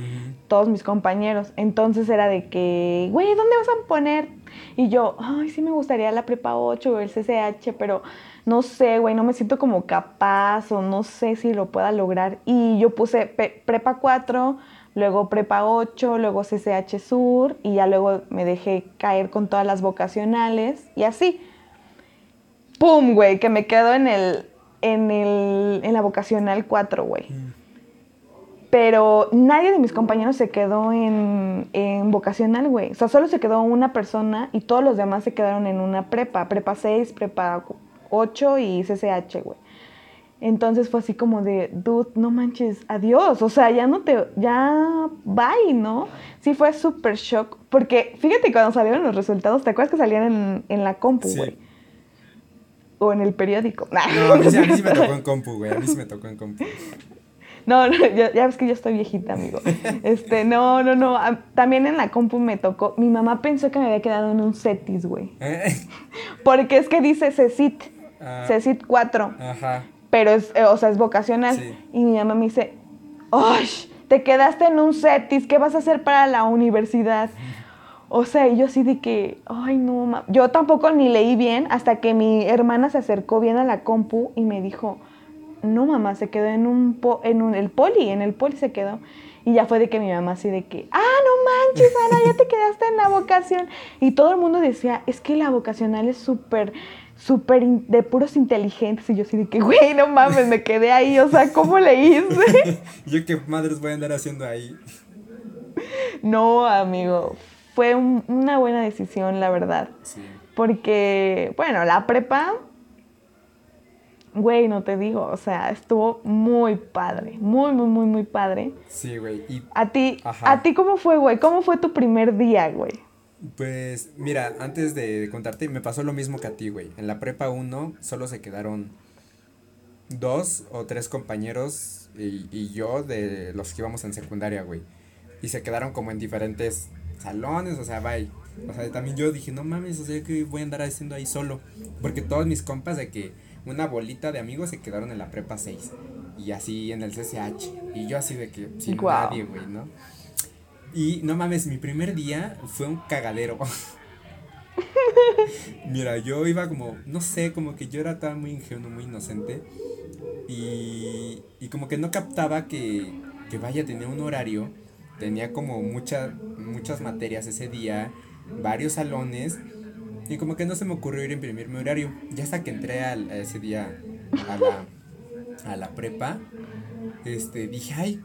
todos mis compañeros. Entonces era de que, güey, ¿dónde vas a poner? Y yo, ay, sí me gustaría la prepa 8 o el CCH, pero no sé, güey, no me siento como capaz o no sé si lo pueda lograr. Y yo puse prepa 4, luego prepa 8, luego CCH Sur y ya luego me dejé caer con todas las vocacionales y así. ¡Pum, güey! Que me quedo en el, en el, en la vocacional 4, güey. Mm pero nadie de mis compañeros se quedó en, vocacional, güey. O sea, solo se quedó una persona y todos los demás se quedaron en una prepa, prepa 6, prepa 8 y CCH, güey. Entonces fue así como de, dude, no manches, adiós. O sea, ya no te, ya, bye, ¿no? Sí fue súper shock. Porque fíjate cuando salieron los resultados, ¿te acuerdas que salían en, en la compu, güey? O en el periódico. No, a mí, sí, a mí sí me tocó en compu, güey. A mí sí me tocó en compu. No, ya, ves que yo estoy viejita, amigo. Este, no, no, no. También en la compu me tocó. Mi mamá pensó que me había quedado en un CETIS, güey. ¿Eh? Porque es que dice CECIT. Ah. CECIT 4. Ajá. Pero es, eh, o sea, es vocacional. Y mi mamá me dice, ¡Ay! Te quedaste en un CETIS, ¿qué vas a hacer para la universidad? O sea, yo así de que, ay, no, ma-". yo tampoco ni leí bien hasta que mi hermana se acercó bien a la compu y me dijo, no, mamá, se quedó en un, po- en un, el poli, en el poli se quedó. Y ya fue de que mi mamá así de que, ah, no manches, Ana, ya te quedaste en la vocación. Y todo el mundo decía, es que la vocacional es súper, súper de puros inteligentes. Y yo así de que, güey, no mames, me quedé ahí, o sea, ¿cómo le hice? Yo qué madres voy a andar haciendo ahí. no, amigo, fue un- una buena decisión, la verdad. Sí. Porque, bueno, la prepa, güey, no te digo, o sea, estuvo muy padre, muy, muy, muy, muy padre. Sí, güey. Y A ti, Ajá. ¿a ti cómo fue, güey? ¿Cómo fue tu primer día, güey? Pues mira, antes de contarte, me pasó lo mismo que a ti, güey. En la prepa 1 solo se quedaron dos o tres compañeros y, y yo de los que íbamos en secundaria, güey. Y se quedaron como en diferentes salones, o sea, bye. O sea, también yo dije, no mames, o sea, que voy a andar haciendo ahí solo. Porque todos mis compas de que una bolita de amigos se quedaron en la prepa 6. Y así en el CCH. Y yo así de que sin nadie, güey, ¿no? Y no mames, mi primer día fue un cagadero. Mira, yo iba como, no sé, como que yo era tan muy ingenuo, muy inocente. Y, y como que no captaba que, que vaya, tenía un horario. Tenía como mucha, muchas materias ese día, varios salones. Y como que no se me ocurrió ir a imprimir mi horario. Ya hasta que entré al, a ese día a la, a la prepa, este, dije, ay,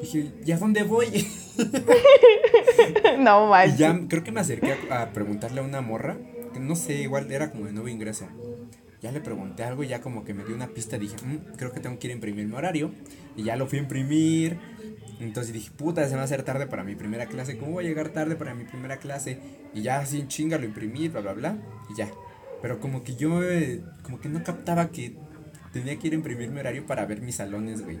dije, ¿y a dónde voy? no Y manches. ya creo que me acerqué a, a preguntarle a una morra, que no sé, igual era como de nuevo ingreso. Ya le pregunté algo y ya como que me dio una pista, dije, "Mm, creo que tengo que ir a imprimir mi horario. Y ya lo fui a imprimir. Entonces dije, puta, se va a hacer tarde para mi primera clase. ¿Cómo voy a llegar tarde para mi primera clase? Y ya en chinga lo imprimí, bla, bla, bla. Y ya. Pero como que yo, eh, como que no captaba que tenía que ir a imprimir mi horario para ver mis salones, güey.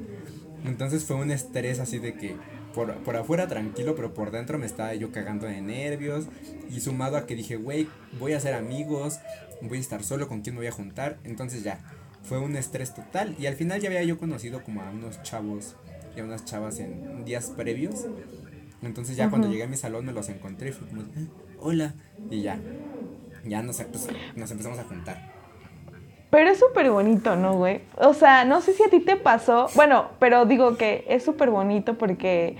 Entonces fue un estrés así de que por, por afuera tranquilo, pero por dentro me estaba yo cagando de nervios. Y sumado a que dije, güey, voy a hacer amigos, voy a estar solo, ¿con quién me voy a juntar? Entonces ya, fue un estrés total. Y al final ya había yo conocido como a unos chavos y a unas chavas en días previos. Entonces ya cuando llegué a mi salón me los encontré y fue como, "Ah, hola. Y ya, ya nos, pues, nos empezamos a juntar. Pero es súper bonito, ¿no, güey? O sea, no sé si a ti te pasó. Bueno, pero digo que es súper bonito porque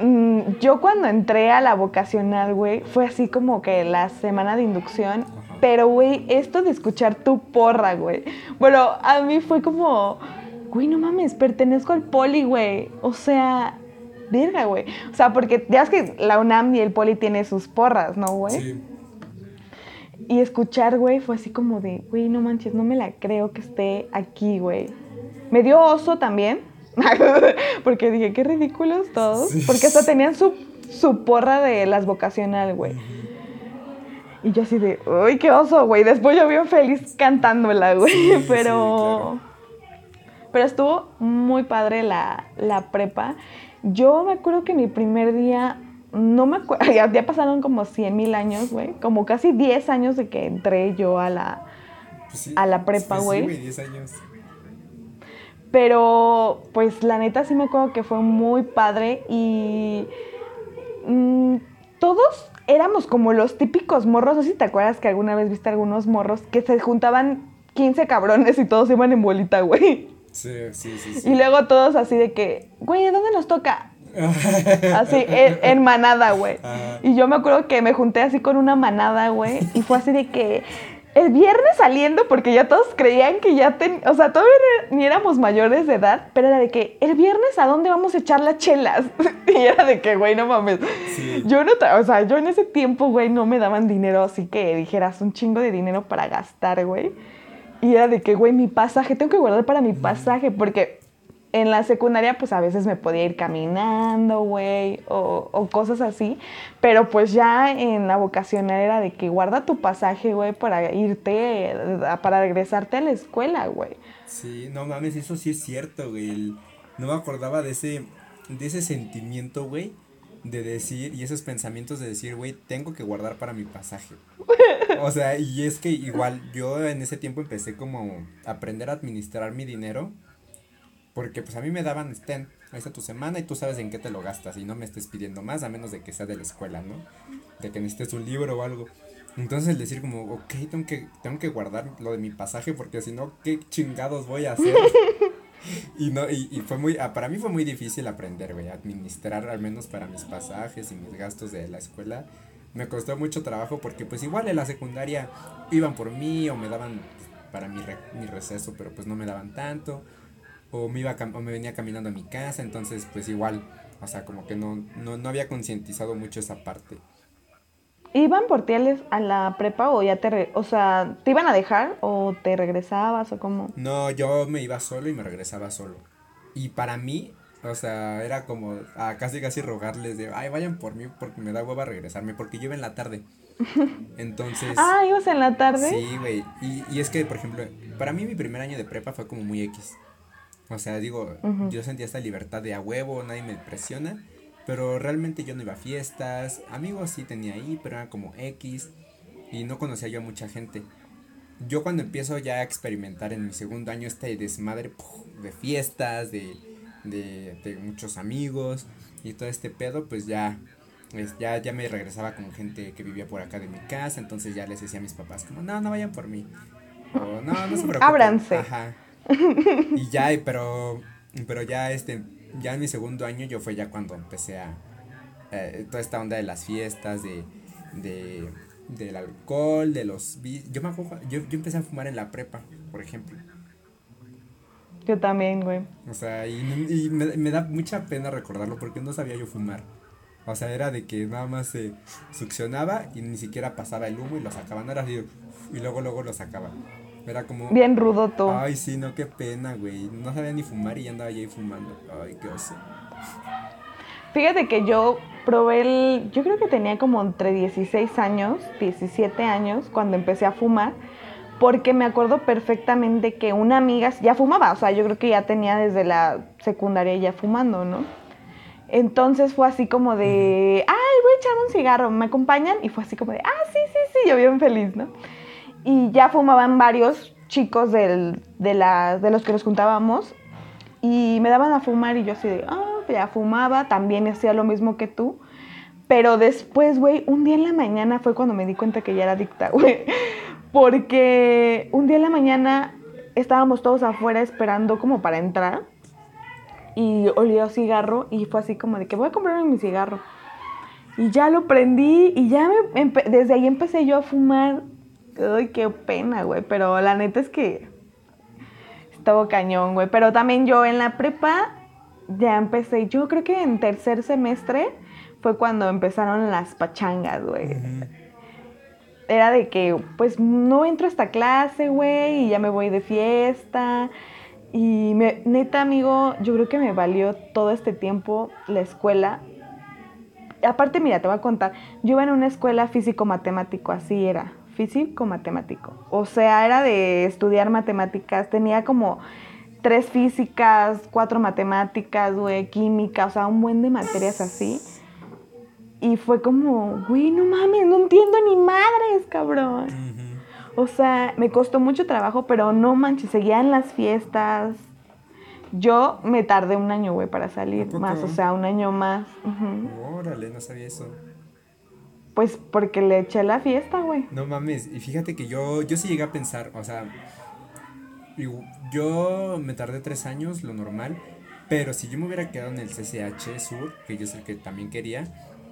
mm, yo cuando entré a la vocacional, güey, fue así como que la semana de inducción. Ajá. Pero, güey, esto de escuchar tu porra, güey. Bueno, a mí fue como, güey, no mames, pertenezco al poli, güey. O sea, verga, güey. O sea, porque ya es que la UNAM y el poli tiene sus porras, ¿no, güey? Sí. Y escuchar, güey, fue así como de, güey, no manches, no me la creo que esté aquí, güey. Me dio oso también, porque dije, qué ridículos todos, Sí. porque hasta tenían su, su porra de las vocacional, güey. Y yo así de, uy, qué oso, güey. Después yo bien feliz cantándola, güey. Sí, sí, pero... claro. Pero estuvo muy padre la, la prepa. Yo me acuerdo que mi primer día, no me acuerdo, ya, ya pasaron como 100 mil años, güey. Como casi 10 años de que entré yo a la... Pues sí, A la prepa, güey. Sí, 10 años. Pero, pues la neta sí me acuerdo que fue muy padre y mm, todos éramos como los típicos morros. No sé si te acuerdas que alguna vez viste algunos morros que se juntaban 15 cabrones y todos iban en bolita, güey. Sí, sí, sí. sí. Y luego todos así de que, güey, ¿dónde nos toca? Así, en, en manada, güey. Y yo me acuerdo que me junté así con una manada, güey. Y fue así de que el viernes saliendo, porque ya todos creían que ya ten, o sea, todavía ni- éramos mayores de edad, pero era de que el viernes a dónde vamos a echar las chelas. y era de que, güey, no mames. Sí. Yo no, o sea, yo en ese tiempo, güey, no me daban dinero, así que dijeras un chingo de dinero para gastar, güey. Y era de que, güey, mi pasaje, tengo que guardar para mi pasaje, porque en la secundaria, pues a veces me podía ir caminando, güey, o, o cosas así. Pero pues ya en la vocacional era de que guarda tu pasaje, güey, para irte, eh, para regresarte a la escuela, güey. Sí, no mames, eso sí es cierto, güey. No me acordaba de ese, de ese sentimiento, güey, de decir, y esos pensamientos de decir, güey, tengo que guardar para mi pasaje. O sea, y es que igual yo en ese tiempo empecé como a aprender a administrar mi dinero. Porque pues a mí me daban, estén, ahí está tu semana y tú sabes en qué te lo gastas y no me estés pidiendo más a menos de que sea de la escuela, ¿no? De que necesites un libro o algo. Entonces el decir como, ok, tengo que, tengo que guardar lo de mi pasaje porque si no, ¿qué chingados voy a hacer? y no, y, y, fue muy, ah, para mí fue muy difícil aprender, güey, administrar al menos para mis pasajes y mis gastos de la escuela. Me costó mucho trabajo porque pues igual en la secundaria iban por mí o me daban para mi, mi receso, pero pues no me daban tanto o me, iba o me venía caminando a mi casa, entonces pues igual, o sea, como que no, no, no había concientizado mucho esa parte. ¿Iban por ti a la prepa o ya te, o sea, te iban a dejar o te regresabas o cómo? No, yo me iba solo y me regresaba solo. Y para mí, o sea, era como a casi casi rogarles de, ay, vayan por mí porque me da hueva regresarme, porque yo iba en la tarde. Entonces... ah, ibas en la tarde. Sí, güey. Y, y es que, por ejemplo, para mí mi primer año de prepa fue como muy X. O sea, digo, yo sentía esta libertad de a huevo, nadie me presiona. Pero realmente yo no iba a fiestas. Amigos sí tenía ahí, pero era como X. Y no conocía yo a mucha gente. Yo cuando empiezo ya a experimentar en mi segundo año este desmadre de fiestas, de, de, de muchos amigos y todo este pedo, pues ya pues ya, ya me regresaba con gente que vivía por acá de mi casa, entonces ya les decía a mis papás como, no, no vayan por mí. O no, no se preocupen. Ábranse. Ajá. Y ya, pero, pero ya este, ya en mi segundo año yo fue ya cuando empecé a, eh, toda esta onda de las fiestas, de, de, del alcohol, de los, yo me acuerdo, yo, yo empecé a fumar en la prepa, por ejemplo. Yo también, güey. O sea, y, y me, me, da mucha pena recordarlo porque no sabía yo fumar. O sea, era de que nada más se succionaba y ni siquiera pasaba el humo y lo sacaban. Era así, y luego, luego lo sacaba. Era como. Bien rudo todo. Ay, sí, no, qué pena, güey. No sabía ni fumar y ya andaba ahí fumando. Ay, qué oso. Fíjate que yo probé el. Yo creo que tenía como entre 16 años, 17 años, cuando empecé a fumar. Porque me acuerdo perfectamente que una amiga ya fumaba. O sea, yo creo que ya tenía desde la secundaria ya fumando, ¿no? Entonces fue así como de, ay, voy a echarme un cigarro, ¿me acompañan? Y fue así como de, ah, sí, sí, sí, yo bien feliz, ¿no? Y ya fumaban varios chicos de, la, de los que nos juntábamos y me daban a fumar y yo así de, ah, ya fumaba, también hacía lo mismo que tú. Pero después, güey, un día en la mañana fue cuando me di cuenta que ya era adicta, güey. Porque un día en la mañana estábamos todos afuera esperando como para entrar y olió cigarro y fue así como de que voy a comprarme mi cigarro. Y ya lo prendí y ya me desde ahí empecé yo a fumar. Ay, qué pena, güey, pero la neta es que estaba cañón, güey. Pero también yo en la prepa ya empecé, yo creo que en tercer semestre fue cuando empezaron las pachangas, güey. Era de que, pues, no entro a esta clase, güey, y ya me voy de fiesta. Y me, neta, amigo, yo creo que me valió todo este tiempo la escuela. Aparte, mira, te voy a contar, yo iba en una escuela físico-matemático, así era, físico-matemático. O sea, era de estudiar matemáticas, tenía como tres físicas, cuatro matemáticas, güey, química, o sea, un buen de materias así. Y fue como, güey, no mames, no entiendo ni madres, cabrón. O sea, me costó mucho trabajo, pero no manches, seguía en las fiestas. Yo me tardé un año, güey, para salir más, o sea, un año más. Órale, no sabía eso. Pues porque le eché la fiesta, güey. No mames, y fíjate que yo, yo sí llegué a pensar, o sea, yo me tardé tres años, lo normal, pero si yo me hubiera quedado en el CCH Sur, que yo sé que también quería,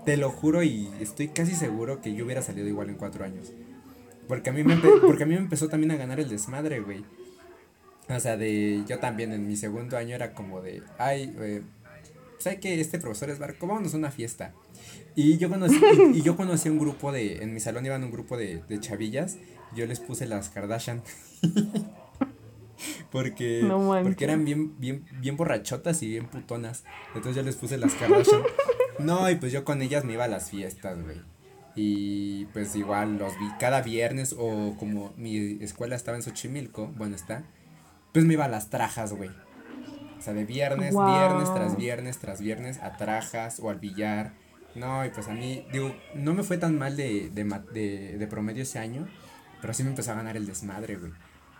te lo juro y estoy casi seguro que yo hubiera salido igual en cuatro años. Porque a mí me, porque a mí me empezó también a ganar el desmadre, güey. O sea, de yo también en mi segundo año era como de, ay, eh, ¿sabes que este profesor es barco? Vámonos a una fiesta. Y yo conocí, y, yo conocí un grupo de, en mi salón iban un grupo de, de chavillas, yo les puse las Kardashian. porque, porque eran bien, bien, bien borrachotas y bien putonas. Entonces yo les puse las Kardashian. No, y pues yo con ellas me iba a las fiestas, güey. Y pues igual los vi cada viernes o como mi escuela estaba en Xochimilco, bueno está, pues me iba a las trajas, güey. O sea, de viernes, viernes tras viernes tras viernes a trajas o al billar. No, y pues a mí, digo, no me fue tan mal de, de, de, de promedio ese año, pero sí me empezó a ganar el desmadre, güey.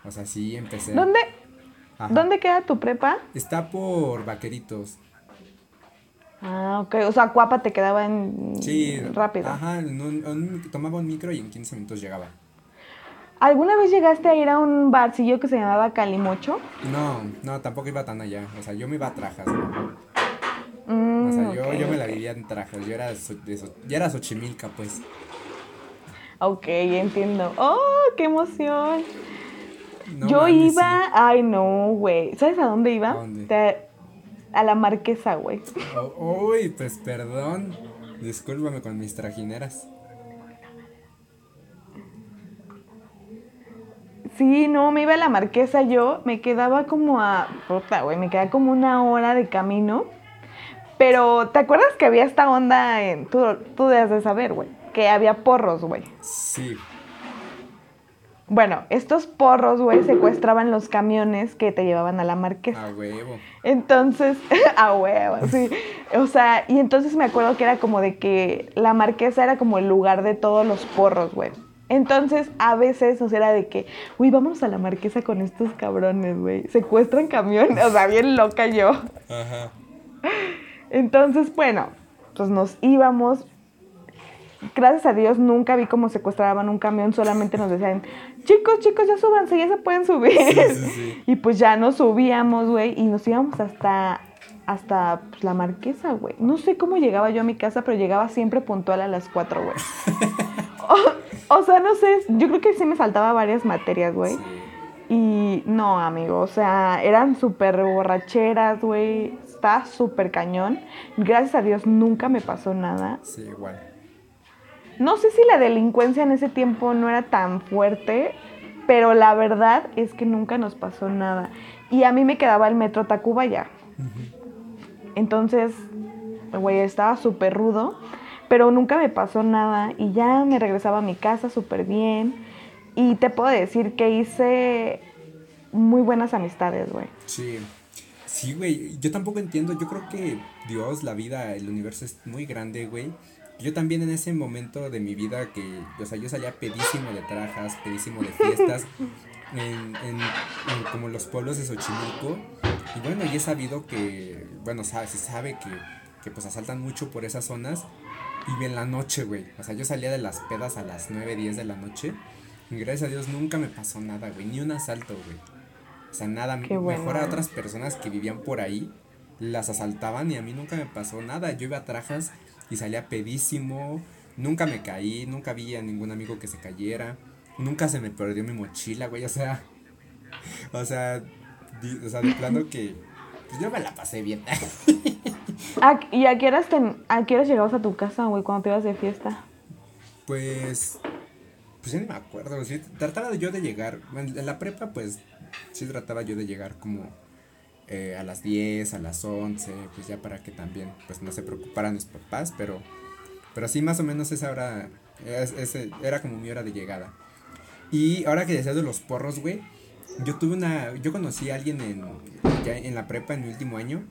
O sea, sí empecé. ¿Dónde? ¿Dónde queda tu prepa? Está por Vaqueritos. Ah, ok. O sea, Cuapa te quedaba en... Sí. Rápido. Ajá, en un- en un- tomaba un micro y en 15 minutos llegaba. ¿Alguna vez llegaste a ir a un barcillo que se llamaba Calimocho? No, no, tampoco iba tan allá. O sea, yo me iba a Trajas. güey. Mm, O sea, yo, me la vivía en Trajas. Yo era, de era Xochimilca, pues. Ok, entiendo. ¡Oh, qué emoción! No Yo iba... Ay, no, güey. ¿Sabes a dónde iba? ¿A dónde? Te- A la Marquesa, güey. Oh, uy, pues perdón. Discúlpame con mis trajineras. Sí, no, me iba a la Marquesa yo. Me quedaba como a... Puta, güey, me quedaba como una hora de camino. Pero, ¿te acuerdas que había esta onda en... Tú, tú debes de saber, güey. Que había porros, güey. Sí. Bueno, estos porros, güey, secuestraban los camiones que te llevaban a la Marquesa. A huevo. Entonces, a huevo, sí. O sea, y entonces me acuerdo que era como de que la marquesa era como el lugar de todos los porros, güey. Entonces, a veces, o sea, era de que, uy, vamos a la marquesa con estos cabrones, güey. Secuestran camiones, o sea, bien loca yo. Ajá. Entonces, bueno, pues nos íbamos. Gracias a Dios nunca vi cómo secuestraban un camión, solamente nos decían, chicos, chicos, ya súbanse, ya se pueden subir. Sí, sí, sí. Y pues ya nos subíamos, güey, y nos íbamos hasta, hasta pues, la marquesa, güey. No sé cómo llegaba yo a mi casa, pero llegaba siempre puntual a las 4, güey. o, o sea, no sé, yo creo que sí me saltaba varias materias, güey. Sí. Y no, amigo, o sea, eran súper borracheras, güey. Está súper cañón. Gracias a Dios nunca me pasó nada. Sí, igual. No sé si la delincuencia en ese tiempo no era tan fuerte, pero la verdad es que nunca nos pasó nada. Y a mí me quedaba el metro Tacubaya. Entonces, güey, estaba súper rudo, pero nunca me pasó nada y ya me regresaba a mi casa súper bien. Y te puedo decir que hice muy buenas amistades, güey. Sí. Sí, güey. Yo tampoco entiendo. Yo creo que Dios, la vida, el universo es muy grande, güey. Yo también en ese momento de mi vida que, o sea, yo salía pedísimo de trajas, pedísimo de fiestas, en, en, en como los pueblos de Xochimilco. Y bueno, y he sabido que, bueno, sabe, se sabe que, que pues asaltan mucho por esas zonas. Y en la noche, güey. O sea, yo salía de las pedas a las 9, 10 de la noche. Y gracias a Dios nunca me pasó nada, güey. Ni un asalto, güey. O sea, nada. Bueno. Mejor a otras personas que vivían por ahí las asaltaban y a mí nunca me pasó nada. Yo iba a trajas y salía pedísimo. Nunca me caí, nunca vi a ningún amigo que se cayera. Nunca se me perdió mi mochila, güey. O sea, o sea, di- o sea, de plano que pues yo me la pasé bien. ¿A- ¿Y a qué horas, ten- a qué horas llegabas a tu casa, güey, cuando te ibas de fiesta? Pues, pues ya ni me acuerdo. Sí, trataba yo de llegar. En la prepa, pues, sí trataba yo de llegar como eh, a las 10, a las 11, pues ya para que también, pues no se preocuparan mis papás, pero, pero sí, más o menos esa hora, es- ese era como mi hora de llegada. Y ahora que decías de los porros, güey, yo tuve una, yo conocí a alguien en, ya en la prepa en mi último año,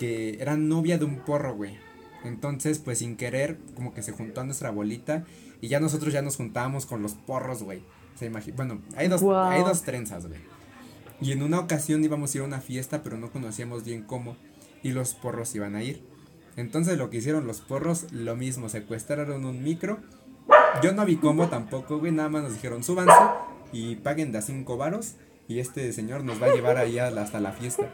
que era novia de un porro, güey. Entonces, pues sin querer, como que se juntó a nuestra bolita y ya nosotros ya nos juntábamos con los porros, güey. Se imagina, bueno, hay dos, hay dos trenzas, güey. Y en una ocasión íbamos a ir a una fiesta, pero no conocíamos bien cómo, y los porros iban a ir. Entonces lo que hicieron los porros, lo mismo, secuestraron un micro. Yo no vi cómo tampoco, güey, nada más nos dijeron, súbanse y paguen de a cinco varos, y este señor nos va a llevar ahí hasta la fiesta.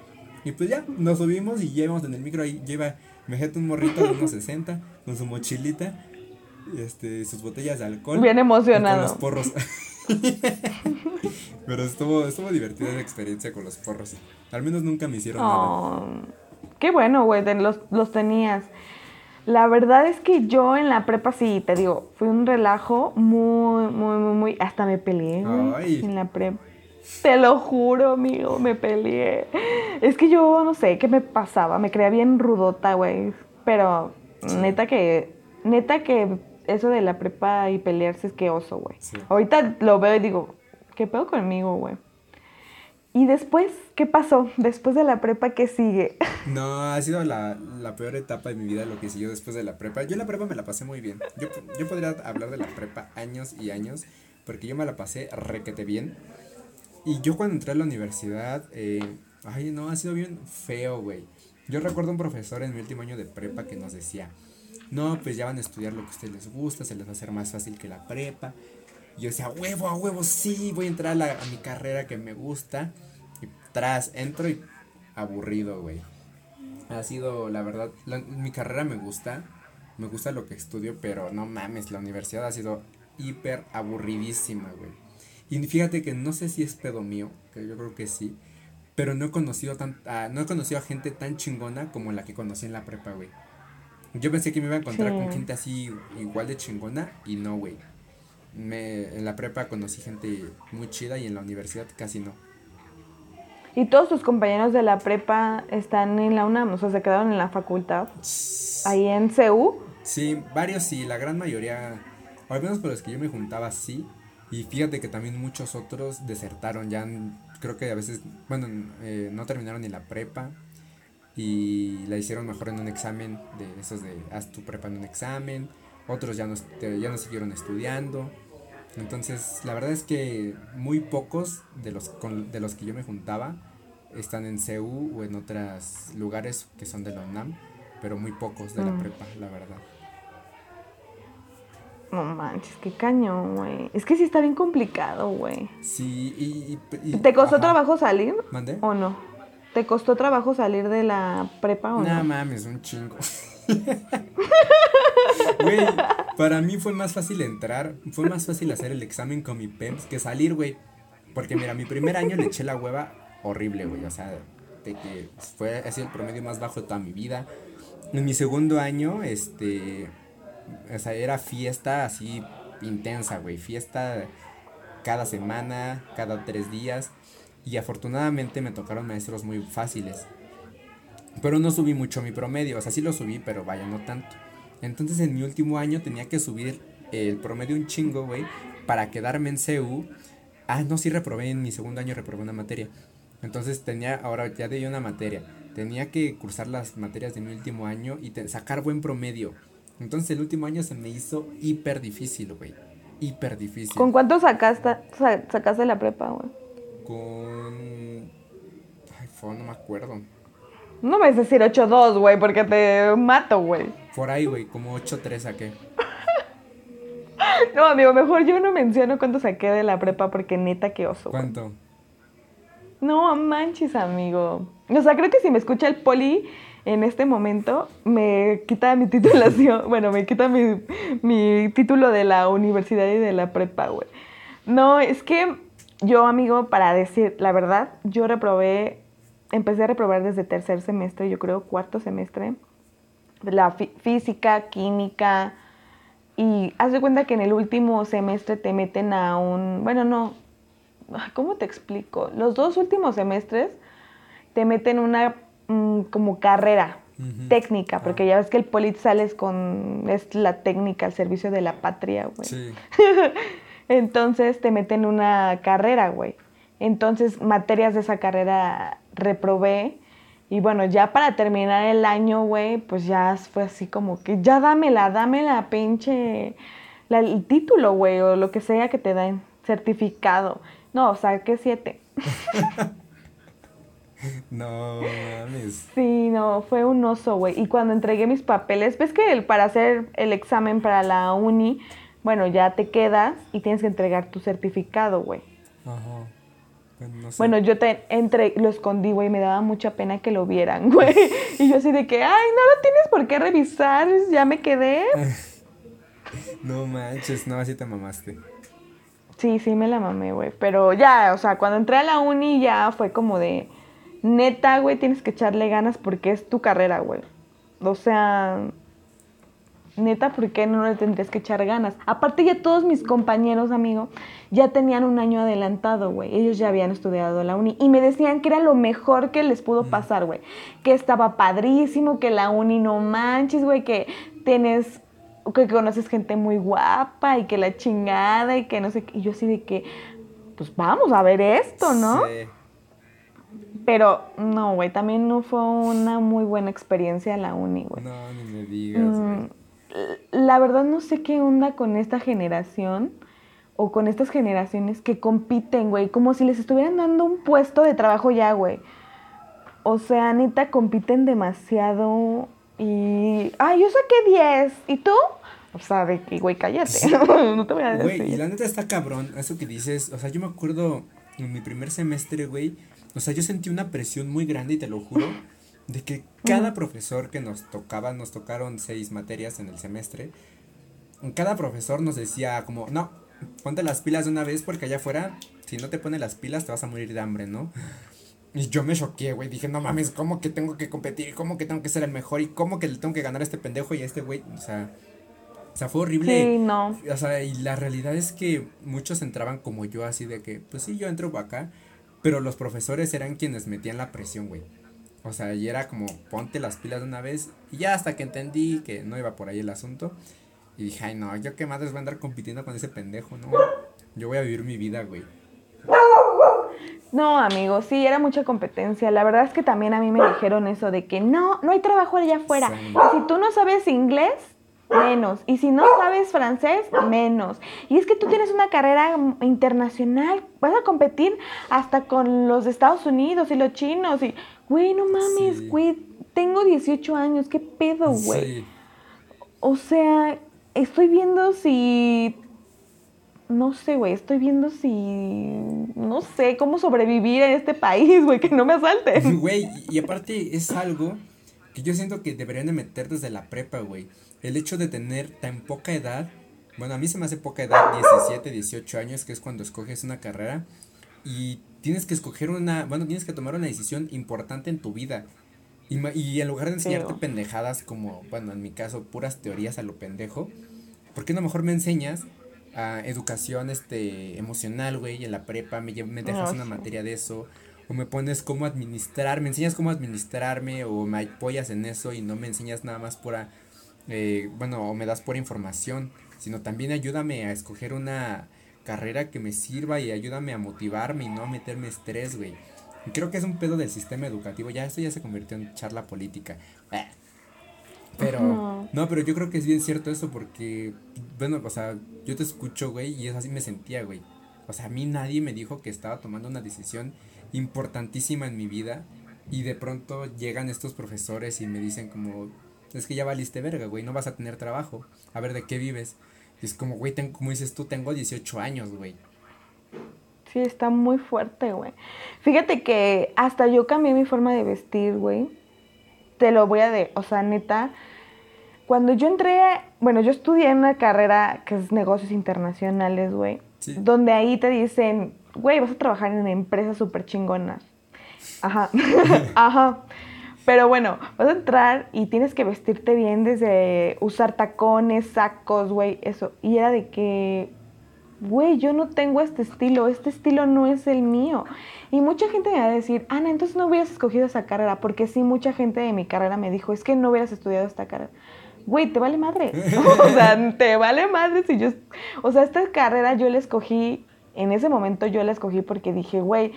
Y pues ya, nos subimos y llevamos en el micro ahí, lleva, me jeta un morrito de unos 60, con su mochilita, este, sus botellas de alcohol. Bien y Con emocionado. los porros. Pero estuvo, estuvo divertida la experiencia con los porros. Al menos nunca me hicieron nada. Oh, qué bueno, güey, los, los tenías. La verdad es que yo en la prepa sí, te digo, fue un relajo muy, muy, muy, muy. Hasta me peleé, güey, Ay. en la prepa. Te lo juro, amigo, me peleé. Es que yo no sé qué me pasaba, me creía bien rudota, güey. Pero neta que, neta que eso de la prepa y pelearse es que oso, güey. Sí. Ahorita lo veo y digo, ¿qué pedo conmigo, güey? Y después, ¿qué pasó? Después de la prepa, ¿qué sigue? No, ha sido la, la peor etapa de mi vida lo que siguió después de la prepa. Yo la prepa me la pasé muy bien. Yo, yo podría hablar de la prepa años y años, porque yo me la pasé requete bien. Y yo cuando entré a la universidad, eh, Ay, no, ha sido bien feo, güey. Yo recuerdo un profesor en mi último año de prepa que nos decía, no, pues ya van a estudiar lo que a ustedes les gusta, se les va a hacer más fácil que la prepa. Y yo decía, huevo, a huevo, sí, voy a entrar a, la, a mi carrera que me gusta. Y tras, entro y aburrido, güey. Ha sido, la verdad, mi carrera me gusta, me gusta lo que estudio, pero no mames, la universidad ha sido hiper aburridísima, güey. Y fíjate que no sé si es pedo mío, que yo creo que sí, pero no he conocido tan, no he conocido a gente tan chingona como la que conocí en la prepa, güey. Yo pensé que me iba a encontrar con gente así igual de chingona y no, güey. Me, en la prepa conocí gente muy chida y en la universidad casi no. ¿Y todos tus compañeros de la prepa están en la UNAM? O sea, se quedaron en la facultad. Ahí en CEU. Sí, varios sí, la gran mayoría, al menos con los que yo me juntaba sí. Y fíjate que también muchos otros desertaron, ya creo que a veces, bueno, eh, no terminaron ni la prepa y la hicieron mejor en un examen de esos de haz tu prepa en un examen, otros ya no, ya no siguieron estudiando. Entonces, la verdad es que muy pocos de los, de los que yo me juntaba están en CEU o en otros lugares que son de la UNAM, pero muy pocos de la mm. prepa, la verdad. No manches, qué cañón, güey. Es que sí está bien complicado, güey. Sí, y... ¿Te costó trabajo salir? ¿Mande? ¿O no? ¿Te costó trabajo salir de la prepa o no? No mames, un chingo. Güey, para mí fue más fácil entrar, fue más fácil hacer el examen con mi PEMS que salir, güey. Porque mira, mi primer año le eché la hueva horrible, güey. O sea, de que fue así el promedio más bajo de toda mi vida. En mi segundo año, este, o sea, era fiesta así intensa, güey. Fiesta cada semana, cada tres días. Y afortunadamente me tocaron maestros muy fáciles. Pero no subí mucho mi promedio, o sea, sí lo subí, pero vaya, no tanto. Entonces en mi último año tenía que subir el promedio un chingo, güey, para quedarme en CU. Ah, no, sí reprobé en mi segundo año, reprobé una materia. Entonces tenía, ahora ya di una materia. Tenía que cursar las materias de mi último año y sacar buen promedio. Entonces el último año se me hizo hiper difícil, güey. Hiper difícil. ¿Con cuánto sacaste, sacaste la prepa, güey? Con... Ay, fue, no me acuerdo. No me vas a decir 8-2, güey, porque te mato, güey. Por ahí, güey, como 8-3 saqué. no, amigo, mejor yo no menciono cuánto saqué de la prepa porque neta que oso. ¿Cuánto? No manches, amigo. O sea, creo que si me escucha el poli en este momento, me quita mi titulación. bueno, me quita mi, mi título de la universidad y de la prepa, güey. No, es que yo, amigo, para decir la verdad, yo reprobé empecé a reprobar desde tercer semestre, yo creo cuarto semestre, la física, química, y haz de cuenta que en el último semestre te meten a un, bueno, no, ¿cómo te explico? Los dos últimos semestres te meten una mm, como carrera técnica, porque ah. ya ves que el polit sales con, es la técnica al servicio de la patria, güey. Sí. Entonces te meten una carrera, güey. Entonces, materias de esa carrera reprobé. Y bueno, ya para terminar el año, güey, pues ya fue así como que ya dámela, dame la pinche, el título, güey, o lo que sea que te den, certificado. No, o sea, que siete. no mames. Sí, no, fue un oso, güey. Y cuando entregué mis papeles, ves que para hacer el examen para la uni, bueno, ya te quedas y tienes que entregar tu certificado, güey. Ajá. Bueno, yo te entré, lo escondí, güey, me daba mucha pena que lo vieran, güey. Y yo así de que, ay, no lo tienes por qué revisar, ya me quedé. no manches, no, así te mamaste. Sí, sí me la mamé, güey. Pero ya, o sea, cuando entré a la uni ya fue como de, neta, güey, tienes que echarle ganas porque es tu carrera, güey. O sea, neta, ¿por qué no le tendrías que echar ganas? Aparte ya todos mis compañeros, amigo, ya tenían un año adelantado, güey. Ellos ya habían estudiado la uni y me decían que era lo mejor que les pudo pasar, güey. Que estaba padrísimo, que la uni no manches, güey, que tienes que conoces gente muy guapa y que la chingada y que no sé qué. Y yo así de que, pues vamos a ver esto, ¿no? Sí. Pero no, güey, también no fue una muy buena experiencia la uni, güey. No, ni me digas, güey. Mm, la verdad no sé qué onda con esta generación o con estas generaciones que compiten, güey, como si les estuvieran dando un puesto de trabajo ya, güey. O sea, neta, compiten demasiado y... ¡Ay, yo saqué 10! ¿Y tú? O sea, de que, güey, cállate. no te voy a decir. Güey, y la neta está cabrón, eso que dices. O sea, yo me acuerdo en mi primer semestre, güey. O sea, yo sentí una presión muy grande y te lo juro. De que cada profesor que nos tocaba, nos tocaron seis materias en el semestre. Cada profesor nos decía como, no, ponte las pilas de una vez porque allá afuera, si no te pones las pilas, te vas a morir de hambre, ¿no? Y yo me choqué, güey. Dije, no mames, ¿cómo que tengo que competir? ¿Cómo que tengo que ser el mejor? ¿Y cómo que le tengo que ganar a este pendejo y a este güey? O sea, o sea, fue horrible. Sí, no. O sea, y la realidad es que muchos entraban como yo, así de que, pues sí, yo entro acá. Pero los profesores eran quienes metían la presión, güey. O sea, y era como, ponte las pilas de una vez. Y ya hasta que entendí que no iba por ahí el asunto. Y dije, ay, no, yo qué madres voy a andar compitiendo con ese pendejo, ¿no? Yo voy a vivir mi vida, güey. No, amigo, sí, era mucha competencia. La verdad es que también a mí me dijeron eso de que no, no hay trabajo allá afuera. Sí. Si tú no sabes inglés, menos. Y si no sabes francés, menos. Y es que tú tienes una carrera internacional. Vas a competir hasta con los de Estados Unidos y los chinos. Y, güey, no mames, Sí. güey. Tengo 18 años. ¿Qué pedo, güey? Sí. O sea, estoy viendo si. No sé, güey, estoy viendo si. No sé cómo sobrevivir en este país, güey, que no me asalten. Güey, y aparte es algo que yo siento que deberían de meter desde la prepa, güey. El hecho de tener tan poca edad, bueno, a mí se me hace poca edad, 17, 18 años, que es cuando escoges una carrera y tienes que escoger una, bueno, tienes que tomar una decisión importante en tu vida. Y, en lugar de enseñarte Pero- pendejadas como, bueno, en mi caso, puras teorías a lo pendejo, ¿por qué no mejor me enseñas a educación este, emocional, güey, en la prepa, me, me dejas una sí. materia de eso, o me pones cómo administrar, me enseñas cómo administrarme, o me apoyas en eso y no me enseñas nada más pura, eh, bueno, o me das pura información, sino también ayúdame a escoger una carrera que me sirva y ayúdame a motivarme y no a meterme estrés, güey. Y creo que es un pedo del sistema educativo, ya esto ya se convirtió en charla política. Eh. Pero, no, pero yo creo que es bien cierto eso porque, bueno, o sea, yo te escucho, güey, y es así me sentía, güey. O sea, a mí nadie me dijo que estaba tomando una decisión importantísima en mi vida y de pronto llegan estos profesores y me dicen como, es que ya valiste verga, güey, no vas a tener trabajo, a ver de qué vives. Es como, güey, ten- como dices tú, tengo 18 años, güey. Sí, está muy fuerte, güey. Fíjate que hasta yo cambié mi forma de vestir, güey. Te lo voy a de, o sea, neta. Cuando yo entré, bueno, yo estudié en una carrera que es negocios internacionales, güey. Sí. Donde ahí te dicen, güey, vas a trabajar en empresas súper chingonas. Ajá, ajá. Pero bueno, vas a entrar y tienes que vestirte bien desde usar tacones, sacos, güey, eso. Y era de que, güey, yo no tengo este estilo, este estilo no es el mío. Y mucha gente me va a decir, Ana, entonces no hubieras escogido esa carrera, porque sí, mucha gente de mi carrera me dijo, es que no hubieras estudiado esta carrera. Güey, te vale madre. o sea, te vale madre si yo... O sea, esta carrera yo la escogí, en ese momento yo la escogí porque dije, güey,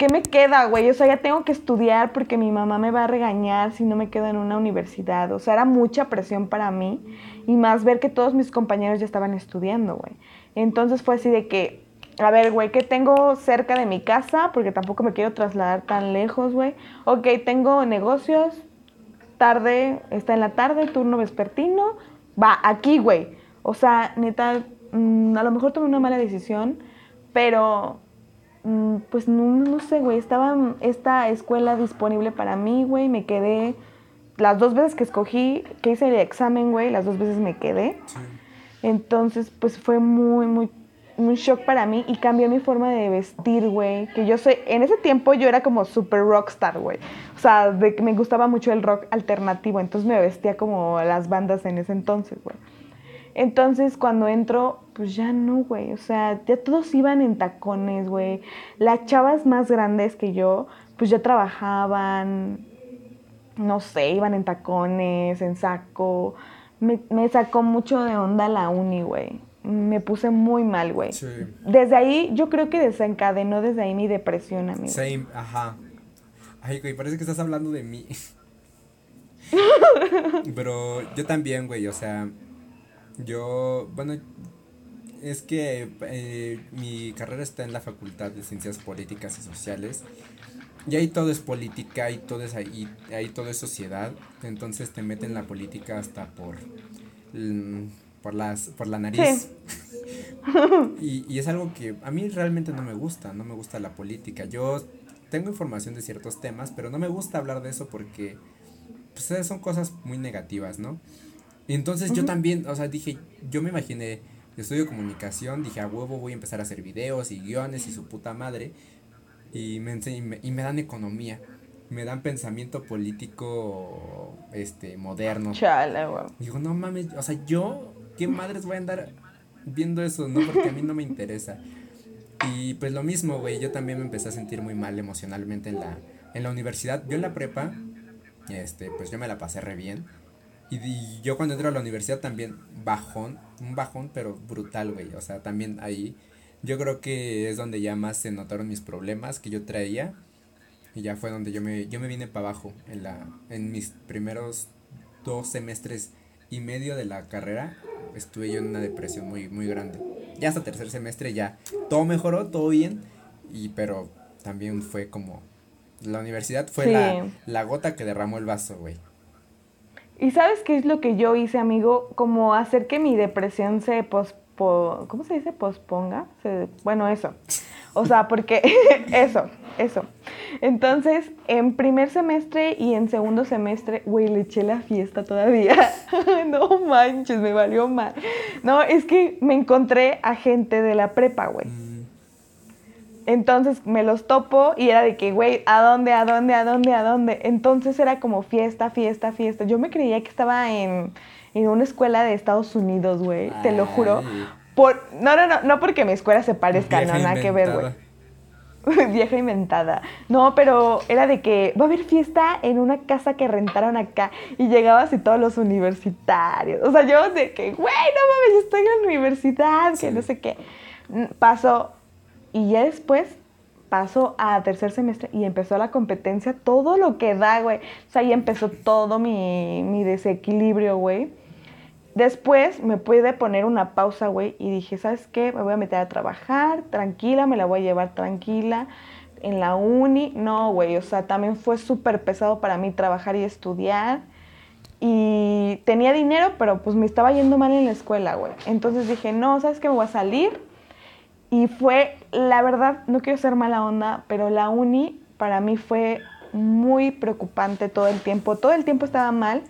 ¿qué me queda, güey? O sea, ya tengo que estudiar porque mi mamá me va a regañar si no me quedo en una universidad. O sea, era mucha presión para mí y más ver que todos mis compañeros ya estaban estudiando, güey. Entonces fue así de que, a ver, güey, ¿qué tengo cerca de mi casa? Porque tampoco me quiero trasladar tan lejos, güey. Ok, tengo negocios, tarde, está en la tarde, turno vespertino, va, aquí, güey. O sea, neta, mm, a lo mejor tomé una mala decisión, pero pues no, no sé, güey, estaba mm, esta escuela disponible para mí, güey, me quedé las dos veces que escogí, que hice el examen, güey, las dos veces me quedé. Entonces, pues fue muy, muy, un shock para mí y cambió mi forma de vestir, güey. Que yo soy, en ese tiempo yo era como super rockstar, güey. O sea, de que me gustaba mucho el rock alternativo, entonces me vestía como las bandas en ese entonces, güey. Entonces, cuando entro, pues ya no, güey. O sea, ya todos iban en tacones, güey. Las chavas más grandes que yo, pues ya trabajaban, no sé, iban en tacones, en saco. Me, me sacó mucho de onda la uni, güey. Me puse muy mal, güey. Sí. Desde ahí, yo creo que desencadenó desde ahí mi depresión, amigo. Same, ajá. Ay, güey, parece que estás hablando de mí. Pero yo también, güey, o sea, yo, bueno, es que eh, mi carrera está en la Facultad de Ciencias Políticas y Sociales. y ahí todo es política y todo es ahí, ahí todo es sociedad. Entonces te meten la política hasta por, mm, por, las, por la nariz. y, y es algo que a mí realmente no me gusta, no me gusta la política. Yo tengo información de ciertos temas, pero no me gusta hablar de eso porque pues, son cosas muy negativas, ¿no? Y entonces yo también, o sea, dije, yo me imaginé, estudio comunicación, dije, a huevo voy a empezar a hacer videos y guiones y su puta madre y me, y me, dan economía, me dan pensamiento político este moderno. Chale, güey. Digo, no mames, o sea, yo, ¿qué madres voy a andar viendo eso, no? Porque a mí no me interesa. Y pues lo mismo, güey, yo también me empecé a sentir muy mal emocionalmente en la, en la universidad. Yo en la prepa, este, pues yo me la pasé re bien. Y, y yo cuando entré a la universidad también bajón, un bajón, pero brutal, güey. O sea, también ahí yo creo que es donde ya más se notaron mis problemas que yo traía. Y ya fue donde yo me, yo me vine para abajo en, la, en mis primeros dos semestres y medio de la carrera. Estuve yo en una depresión muy, muy grande. Ya hasta tercer semestre ya todo mejoró, todo bien. Y pero también fue como... La universidad fue la, la gota que derramó el vaso, güey. ¿Y sabes qué es lo que yo hice, amigo? Como hacer que mi depresión se pos ¿cómo se dice? Posponga. bueno, eso. O sea, porque eso, eso. Entonces, en primer semestre y en segundo semestre, güey, le eché la fiesta todavía. no manches, me valió mal. No, es que me encontré a gente de la prepa, güey. Entonces me los topo y era de que, güey, ¿a dónde, a dónde, a dónde, a dónde? Entonces era como fiesta, fiesta, fiesta. Yo me creía que estaba en en una escuela de Estados Unidos, güey, te lo juro. Por, no, no, no, no porque mi escuela se parezca, no, nada que ver, güey. Vieja inventada. No, pero era de que va a haber fiesta en una casa que rentaron acá y llegabas y todos los universitarios. O sea, yo de que, güey, no mames, estoy en la universidad, que no sé qué. Pasó y ya después pasó a tercer semestre y empezó la competencia, todo lo que da, güey. O sea, ahí empezó todo mi, mi desequilibrio, güey. Después me pude poner una pausa, güey, y dije, ¿sabes qué? Me voy a meter a trabajar, tranquila, me la voy a llevar tranquila. En la uni, no, güey, o sea, también fue súper pesado para mí trabajar y estudiar. Y tenía dinero, pero pues me estaba yendo mal en la escuela, güey. Entonces dije, no, ¿sabes qué? Me voy a salir. Y fue, la verdad, no quiero ser mala onda, pero la uni para mí fue muy preocupante todo el tiempo. Todo el tiempo estaba mal.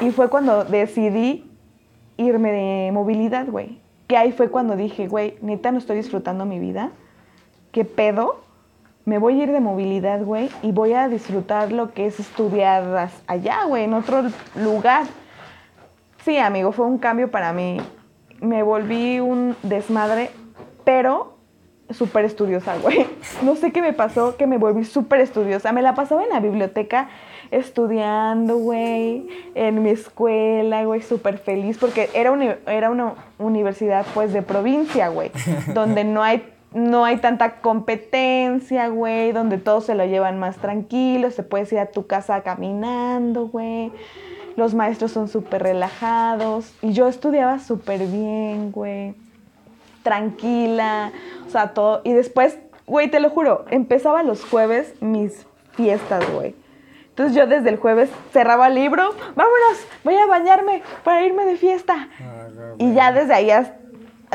Y fue cuando decidí irme de movilidad, güey. Que ahí fue cuando dije, güey, neta no estoy disfrutando mi vida. ¿Qué pedo? Me voy a ir de movilidad, güey, y voy a disfrutar lo que es estudiar allá, güey, en otro lugar. Sí, amigo, fue un cambio para mí. Me volví un desmadre, pero súper estudiosa, güey. No sé qué me pasó, que me volví súper estudiosa. Me la pasaba en la biblioteca estudiando, güey, en mi escuela, güey, súper feliz, porque era, era una universidad, pues, de provincia, güey, donde no hay, no hay tanta competencia, güey, donde todos se lo llevan más tranquilo, se puedes ir a tu casa caminando, güey. Los maestros son súper relajados. Y yo estudiaba súper bien, güey. Tranquila. O sea, todo. Y después, güey, te lo juro, empezaba los jueves mis fiestas, güey. Entonces yo desde el jueves cerraba el libro, vámonos, voy a bañarme para irme de fiesta. Ah, y ya desde ahí, hasta,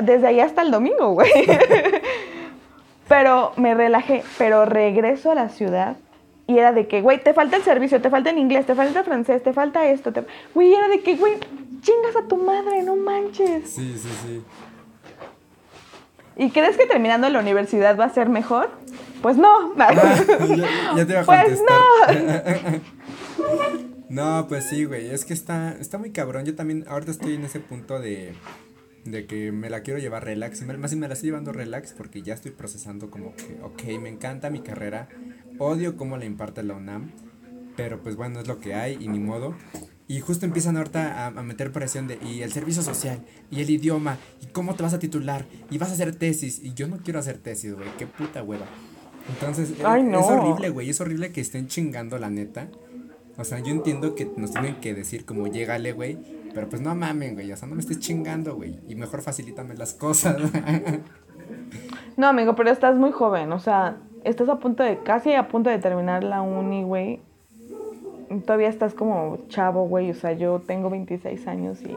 desde ahí hasta el domingo, güey. pero me relajé, pero regreso a la ciudad y era de que, güey, te falta el servicio, te falta el inglés, te falta el francés, te falta esto. Te... Güey, era de que, güey, chingas a tu madre, no manches. Sí, sí, sí. ¿Y crees que terminando la universidad va a ser mejor? Pues no. ya, te iba a pues no. no, pues sí, güey. Es que está, está muy cabrón. Yo también ahorita estoy en ese punto de, de que me la quiero llevar relax. Más si me la estoy llevando relax porque ya estoy procesando como que, ok, me encanta mi carrera. Odio cómo la imparte la UNAM. Pero pues bueno, es lo que hay y ni modo. Y justo empiezan ahorita a, meter presión de, y el servicio social, y el idioma, y cómo te vas a titular, y vas a hacer tesis, y yo no quiero hacer tesis, güey, qué puta hueva. Entonces, es horrible, güey, es horrible que estén chingando la neta. O sea, yo entiendo que nos tienen que decir como, llégale, güey, pero pues no mamen, güey, o sea, no me estés chingando, güey, y mejor facilítame las cosas. no, amigo, pero estás muy joven, o sea, estás a punto de, casi a punto de terminar la uni, güey. Todavía estás como chavo, güey. O sea, yo tengo 26 años y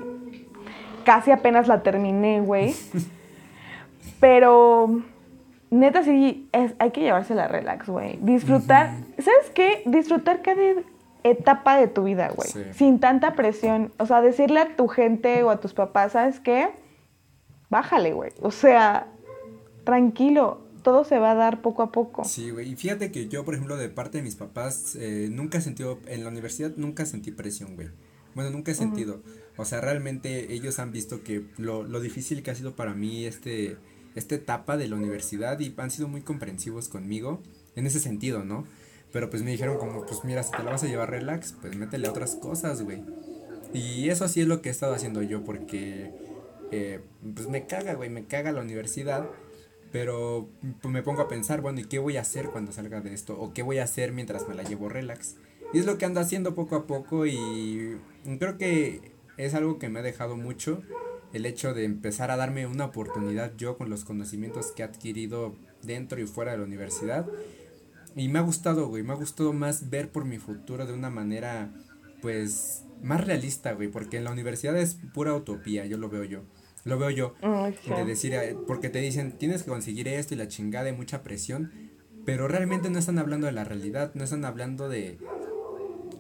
casi apenas la terminé, güey. Pero neta sí, es, hay que llevársela relax, güey. Disfrutar, ¿sabes qué? Disfrutar cada etapa de tu vida, güey. Sin tanta presión. O sea, decirle a tu gente o a tus papás, ¿sabes qué? Bájale, güey. O sea, tranquilo. Todo se va a dar poco a poco. Sí, güey. Y fíjate que yo, por ejemplo, de parte de mis papás, eh, nunca he sentido, en la universidad nunca sentí presión, güey. Bueno, nunca he sentido. O sea, realmente ellos han visto que lo, lo difícil que ha sido para mí este, esta etapa de la universidad y han sido muy comprensivos conmigo en ese sentido, ¿no? Pero pues me dijeron como, pues mira, si te la vas a llevar relax, pues métele a otras cosas, güey. Y eso sí es lo que he estado haciendo yo porque, eh, pues me caga, güey, me caga la universidad. Pero pues me pongo a pensar, bueno, ¿y qué voy a hacer cuando salga de esto? ¿O qué voy a hacer mientras me la llevo relax? Y es lo que ando haciendo poco a poco y creo que es algo que me ha dejado mucho el hecho de empezar a darme una oportunidad yo con los conocimientos que he adquirido dentro y fuera de la universidad y me ha gustado, güey, me ha gustado más ver por mi futuro de una manera, pues, más realista, güey, porque en la universidad es pura utopía, yo lo veo yo. Lo veo yo. De decir, porque te dicen, tienes que conseguir esto y la chingada y mucha presión, pero realmente no están hablando de la realidad, no están hablando de,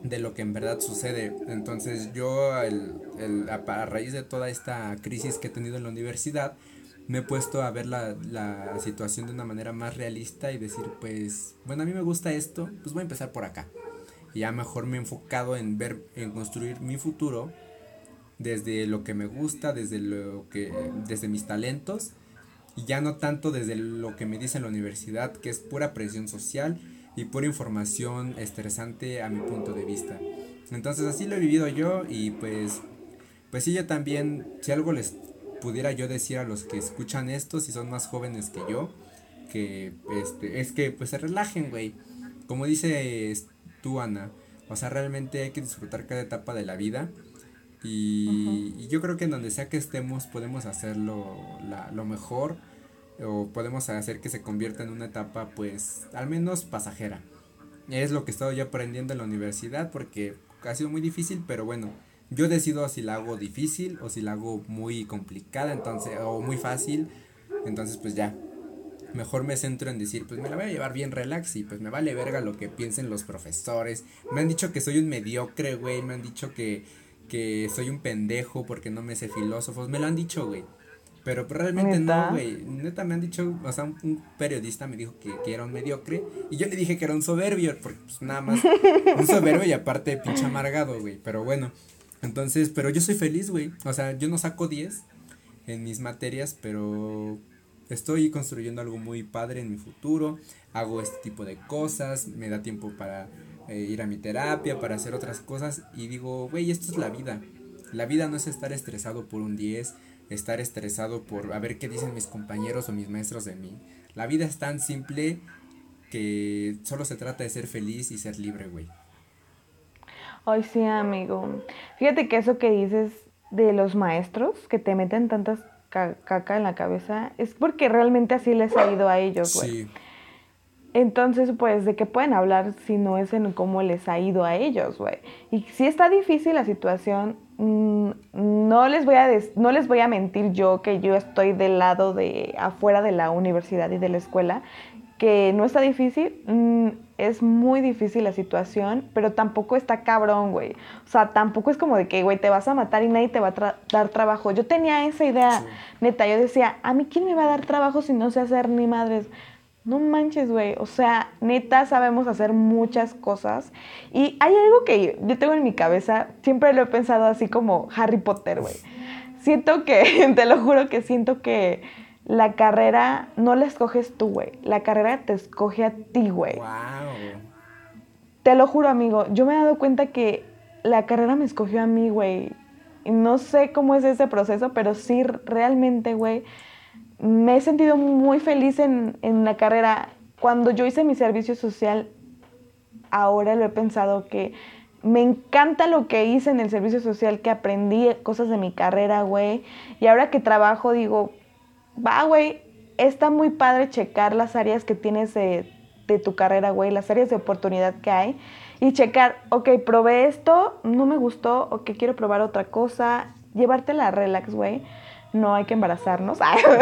de lo que en verdad sucede. Entonces yo, el, el, a raíz de toda esta crisis que he tenido en la universidad, me he puesto a ver la, la, situación de una manera más realista y decir, pues, bueno, a mí me gusta esto, pues voy a empezar por acá. Y ya mejor me he enfocado en ver, en construir mi futuro desde lo que me gusta, desde lo que, desde mis talentos, y ya no tanto desde lo que me dice la universidad, que es pura presión social y pura información estresante a mi punto de vista. Entonces así lo he vivido yo y pues, pues sí, yo también, si algo les pudiera yo decir a los que escuchan esto, si son más jóvenes que yo, que este, es que pues se relajen, güey. Como dice tú, Ana, o sea, realmente hay que disfrutar cada etapa de la vida. Y, y yo creo que en donde sea que estemos podemos hacerlo la, lo mejor o podemos hacer que se convierta en una etapa pues al menos pasajera. Es lo que he estado yo aprendiendo en la universidad porque ha sido muy difícil, pero bueno, yo decido si la hago difícil o si la hago muy complicada, entonces, o muy fácil. Entonces, pues ya. Mejor me centro en decir, pues me la voy a llevar bien relax y pues me vale verga lo que piensen los profesores. Me han dicho que soy un mediocre, güey. Me han dicho que, que soy un pendejo porque no me sé filósofos. Me lo han dicho, güey. Pero pues, realmente no, güey. Neta me han dicho, o sea, un, periodista me dijo que, que, era un mediocre. Y yo le dije que era un soberbio, porque pues nada más. un soberbio y aparte pinche amargado, güey. Pero bueno, entonces, pero yo soy feliz, güey. O sea, yo no saco 10 en mis materias, pero estoy construyendo algo muy padre en mi futuro. Hago este tipo de cosas, me da tiempo para eh, ir a mi terapia, para hacer otras cosas. Y digo, güey, esto es la vida. La vida no es estar estresado por un 10, estar estresado por a ver qué dicen mis compañeros o mis maestros de mí. La vida es tan simple que solo se trata de ser feliz y ser libre, güey. Ay, sí, amigo. Fíjate que eso que dices de los maestros que te meten tantas caca en la cabeza es porque realmente así les ha ido a ellos, güey. Sí. Entonces, pues, ¿de qué pueden hablar si no es en cómo les ha ido a ellos, güey? Y si está difícil la situación, mm, no les voy a no les voy a mentir yo que yo estoy del lado de afuera de la universidad y de la escuela que no está difícil, mm, es muy difícil la situación, pero tampoco está cabrón, güey. O sea, tampoco es como de que, güey, te vas a matar y nadie te va a dar trabajo. Yo tenía esa idea, neta, yo decía, a mí quién me va a dar trabajo si no sé hacer ni madres. No manches, güey. O sea, neta, sabemos hacer muchas cosas. Y hay algo que yo tengo en mi cabeza, siempre lo he pensado así como Harry Potter, güey. Siento que, te lo juro que siento que la carrera no la escoges tú, güey. La carrera te escoge a ti, güey. Wow. Te lo juro, amigo. Yo me he dado cuenta que la carrera me escogió a mí, güey. No sé cómo es ese proceso, pero sí, realmente, güey, me he sentido muy feliz en, en la carrera. Cuando yo hice mi servicio social, ahora lo he pensado que me encanta lo que hice en el servicio social, que aprendí cosas de mi carrera, güey. Y ahora que trabajo, digo, va, güey, está muy padre checar las áreas que tienes de de tu carrera, güey, las áreas de oportunidad que hay y checar, ok, probé esto, no me gustó, ok, quiero probar otra cosa, llevártela relax, güey. No hay que embarazarnos.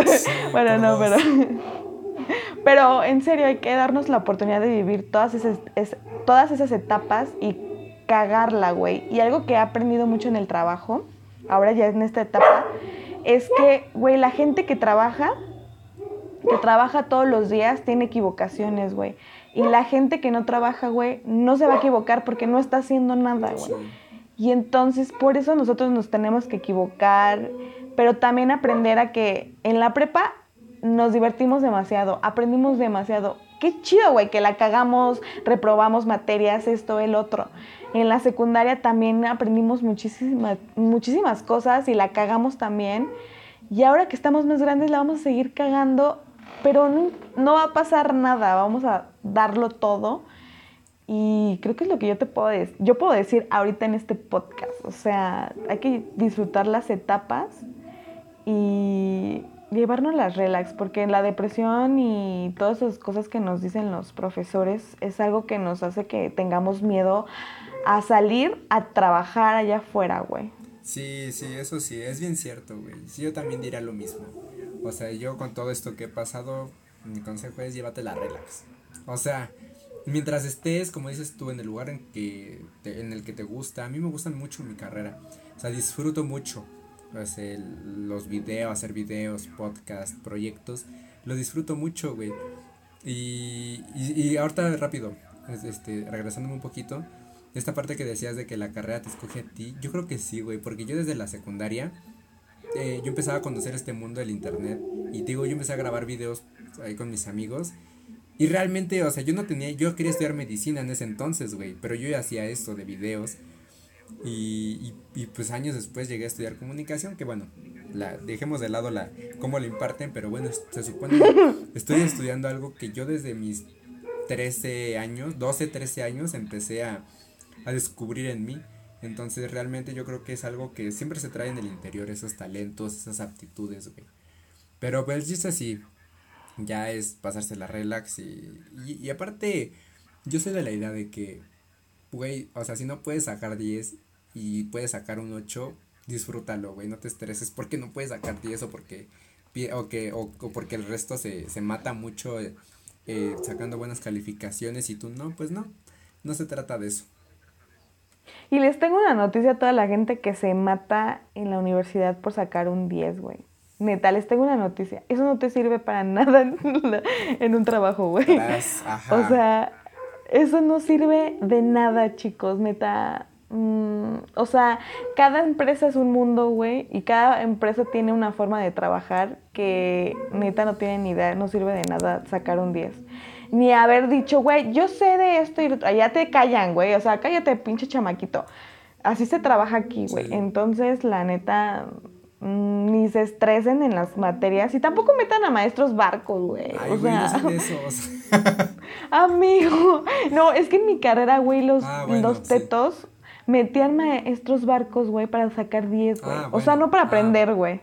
bueno, no, pero... pero en serio, hay que darnos la oportunidad de vivir todas esas, todas esas etapas y cagarla, güey. Y algo que he aprendido mucho en el trabajo, ahora ya en esta etapa, es que, güey, la gente que trabaja, que trabaja todos los días, tiene equivocaciones, güey. Y la gente que no trabaja, güey, no se va a equivocar porque no está haciendo nada, güey. Y entonces, por eso nosotros nos tenemos que equivocar, pero también aprender a que en la prepa nos divertimos demasiado, aprendimos demasiado. Qué chido, güey, que la cagamos, reprobamos materias, esto, el otro. En la secundaria también aprendimos muchísimas, muchísimas cosas y la cagamos también. Y ahora que estamos más grandes la vamos a seguir cagando, pero no, va a pasar nada, vamos a darlo todo. Y creo que es lo que yo te puedo decir, yo puedo decir ahorita en este podcast. O sea, hay que disfrutar las etapas y llevarnos las relax, porque la depresión y todas esas cosas que nos dicen los profesores es algo que nos hace que tengamos miedo a salir a trabajar allá afuera, güey. Sí, sí, eso sí, es bien cierto, güey. Sí, yo también diría lo mismo. O sea, yo con todo esto que he pasado, mi consejo es llévate la relax. O sea, mientras estés, como dices tú, en el lugar en, que en el que te gusta, a mí me gustan mucho mi carrera. O sea, disfruto mucho pues, los videos, hacer videos, podcast, proyectos. Lo disfruto mucho, güey. Y, y, y ahorita rápido, este, regresándome un poquito, esta parte que decías de que la carrera te escoge a ti, yo creo que sí, güey, porque yo desde la secundaria, eh, yo empezaba a conocer este mundo del internet y digo, yo empecé a grabar videos ahí con mis amigos y realmente, o sea, yo no tenía, yo quería estudiar medicina en ese entonces, güey, pero yo hacía esto de videos y, y, pues años después llegué a estudiar comunicación, que bueno, la dejemos de lado la cómo lo imparten, pero bueno, se supone estoy estudiando algo que yo desde mis 13 años, 12, 13 años empecé a a descubrir en mí. Entonces realmente yo creo que es algo que siempre se trae en el interior, esos talentos, esas aptitudes, güey. Pero pues es así, ya es pasarse la relax y, y, aparte yo soy de la idea de que, güey, o sea, si no puedes sacar 10 y puedes sacar un 8, disfrútalo, güey, no te estreses porque no puedes sacar 10 o porque, o, que, o, porque el resto se, se mata mucho eh, eh, sacando buenas calificaciones y tú no, pues no, no se trata de eso. Y les tengo una noticia a toda la gente que se mata en la universidad por sacar un 10, güey. Neta, les tengo una noticia. Eso no te sirve para nada en, un trabajo, güey. O sea, eso no sirve de nada, chicos. Neta. Mm, o sea, cada empresa es un mundo, güey. Y cada empresa tiene una forma de trabajar que neta no tiene ni idea. No sirve de nada sacar un 10 ni haber dicho, güey, yo sé de esto y ya te callan, güey, o sea, cállate, pinche chamaquito. Así se trabaja aquí, güey. Entonces, la neta, mm, ni se estresen en las materias y tampoco metan a maestros barcos, güey. o sea, amigo, no, es que en mi carrera, güey, los, ah, los tetos metían maestros barcos, güey, para sacar 10, güey. Ah, o sea, no para ah. aprender, güey.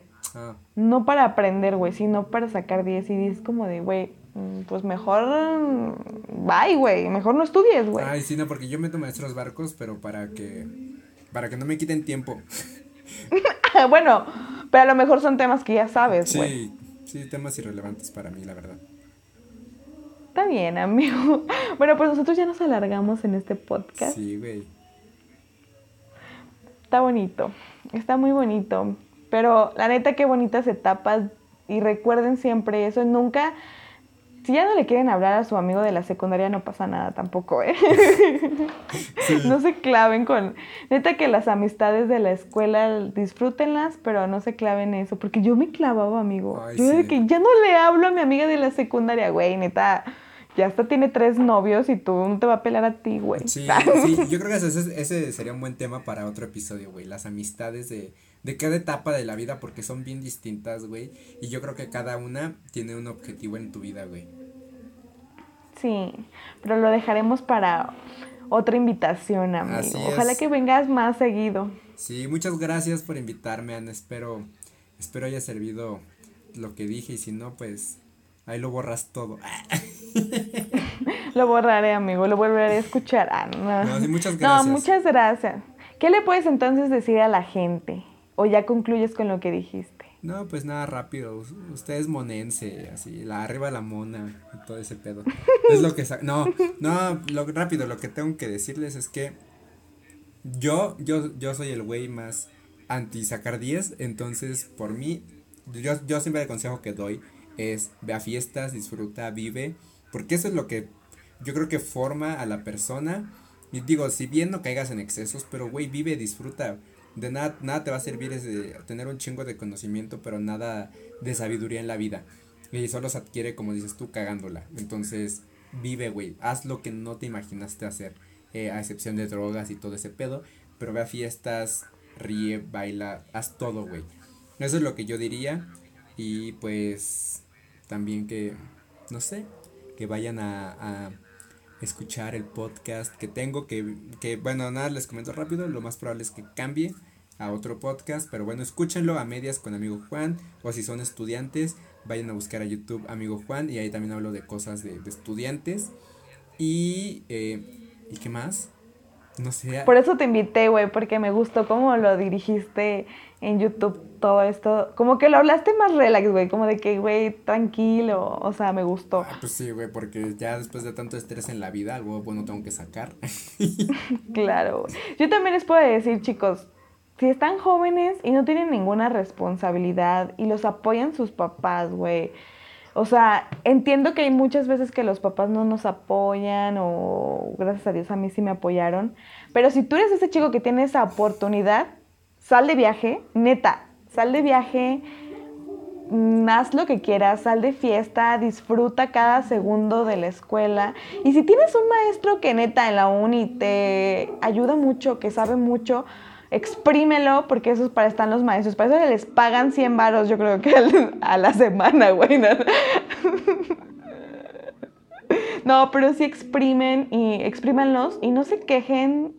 No para aprender, güey, sino para sacar 10 y es como de, güey, Mm, pues mejor bye, güey, mejor no estudies, güey. Ay, sí, no, porque yo meto maestros barcos, pero para que para que no me quiten tiempo. bueno, pero a lo mejor son temas que ya sabes, güey. Sí, sí, temas irrelevantes para mí, la verdad. Está bien, amigo. Bueno, pues nosotros ya nos alargamos en este podcast. Sí, güey. Está bonito, está muy bonito. Pero la neta, qué bonitas etapas. Y recuerden siempre eso, nunca si ya no le quieren hablar a su amigo de la secundaria, no pasa nada tampoco, ¿eh? no se claven con. Neta que las amistades de la escuela disfrútenlas, pero no se claven eso. Porque yo me clavaba, amigo. yo de que ya no le hablo a mi amiga de la secundaria, güey, neta. Ya hasta tiene tres novios y tú no te va a pelear a ti, güey. Sí, sí, yo creo que ese, ese sería un buen tema para otro episodio, güey. Las amistades de, de cada etapa de la vida porque son bien distintas, güey. Y yo creo que cada una tiene un objetivo en tu vida, güey. Sí, pero lo dejaremos para otra invitación, amigo. Ojalá que vengas más seguido. Sí, muchas gracias por invitarme, Ana. Espero, espero haya servido lo que dije y si no, pues ahí lo borras todo. Lo borraré, amigo, lo volveré a escuchar. Ah, no. No, sí, muchas gracias. No, muchas gracias. ¿Qué le puedes entonces decir a la gente? ¿O ya concluyes con lo que dijiste? No, pues nada, rápido. us- Usted es monense, así, la arriba la mona y todo ese pedo. Es lo que no, no, lo rápido, lo que tengo que decirles es que yo, yo, yo soy el güey más anti sacar 10, entonces por mí, yo, yo siempre el consejo que doy es ve a fiestas, disfruta, vive, porque eso es lo que yo creo que forma a la persona. Y digo, si bien no caigas en excesos, pero güey, vive, disfruta. De nada, nada te va a servir es de tener un chingo de conocimiento, pero nada de sabiduría en la vida. Y solo se adquiere, como dices tú, cagándola. Entonces, vive, güey. Haz lo que no te imaginaste hacer. eh, a excepción de drogas y todo ese pedo. Pero ve a fiestas, ríe, baila, haz todo, güey. Eso es lo que yo diría. Y pues también que, no sé, que vayan a, escuchar el podcast que tengo, que, que bueno, nada, les comento rápido, lo más probable es que cambie a otro podcast, pero bueno, escúchenlo a medias con amigo Juan, o si son estudiantes, vayan a buscar a YouTube amigo Juan, y ahí también hablo de cosas de, de estudiantes, y, eh, ¿y qué más? No sé, Por eso te invité, güey, porque me gustó cómo lo dirigiste en YouTube, todo esto. Como que lo hablaste más relax, güey, como de que, güey, tranquilo, o sea, me gustó. Ah, pues sí, güey, porque ya después de tanto estrés en la vida, algo bueno tengo que sacar. Claro. güey. Yo también les puedo decir, chicos, si están jóvenes y no tienen ninguna responsabilidad y los apoyan sus papás, güey. O sea, entiendo que hay muchas veces que los papás no nos apoyan o gracias a Dios a mí sí me apoyaron. Pero si tú eres ese chico que tiene esa oportunidad, sal de viaje, neta, sal de viaje, mm, haz lo que quieras, sal de fiesta, disfruta cada segundo de la escuela. Y si tienes un maestro que neta en la uni te ayuda mucho, que sabe mucho, exprímelo, porque eso es para están los maestros. Para eso les pagan 100 varos, yo creo que a la semana, güey. ¿no? No, pero sí exprimen y exprímanlos y no se quejen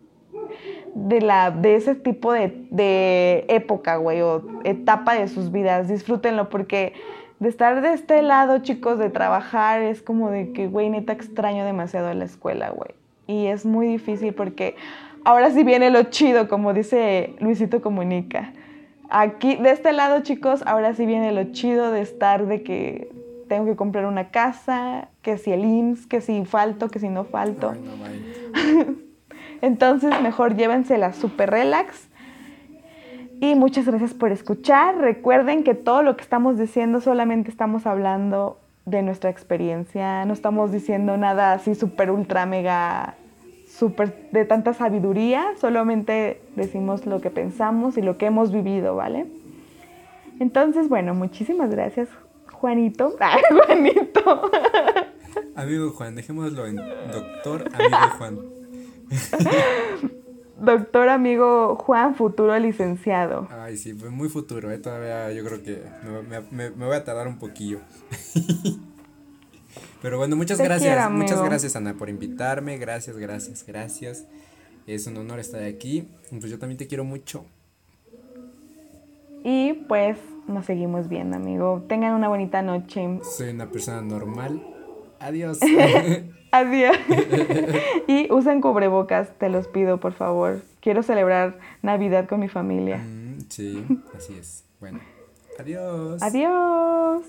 de, la, de ese tipo de, de época, güey, o etapa de sus vidas. Disfrútenlo porque de estar de este lado, chicos, de trabajar, es como de que, güey, neta extraño demasiado la escuela, güey. Y es muy difícil porque ahora sí viene lo chido, como dice Luisito Comunica. Aquí, de este lado, chicos, ahora sí viene lo chido de estar de que tengo que comprar una casa, que si el IMSS, que si falto, que si no falto. Ay, no. Entonces, mejor llévensela super relax. Y muchas gracias por escuchar. Recuerden que todo lo que estamos diciendo solamente estamos hablando de nuestra experiencia. No estamos diciendo nada así super ultra mega super de tanta sabiduría. Solamente decimos lo que pensamos y lo que hemos vivido, ¿vale? Entonces, bueno, muchísimas gracias, Juanito. Ay, Juanito. Amigo Juan, dejémoslo en doctor amigo Juan. Doctor amigo Juan, futuro licenciado. Ay, sí, fue muy futuro, ¿eh? Todavía yo creo que me- me- me voy a tardar un poquillo. Pero bueno, muchas Te gracias. quiero, muchas gracias, Ana, por invitarme. Gracias, gracias, gracias. Es un honor estar aquí. Pues yo también te quiero mucho. Y pues nos seguimos viendo, amigo. Tengan una bonita noche. Soy una persona normal. Adiós. Adiós. y usen cubrebocas, te los pido, por favor. Quiero celebrar Navidad con mi familia. Mm, sí, así es. Bueno, adiós. Adiós.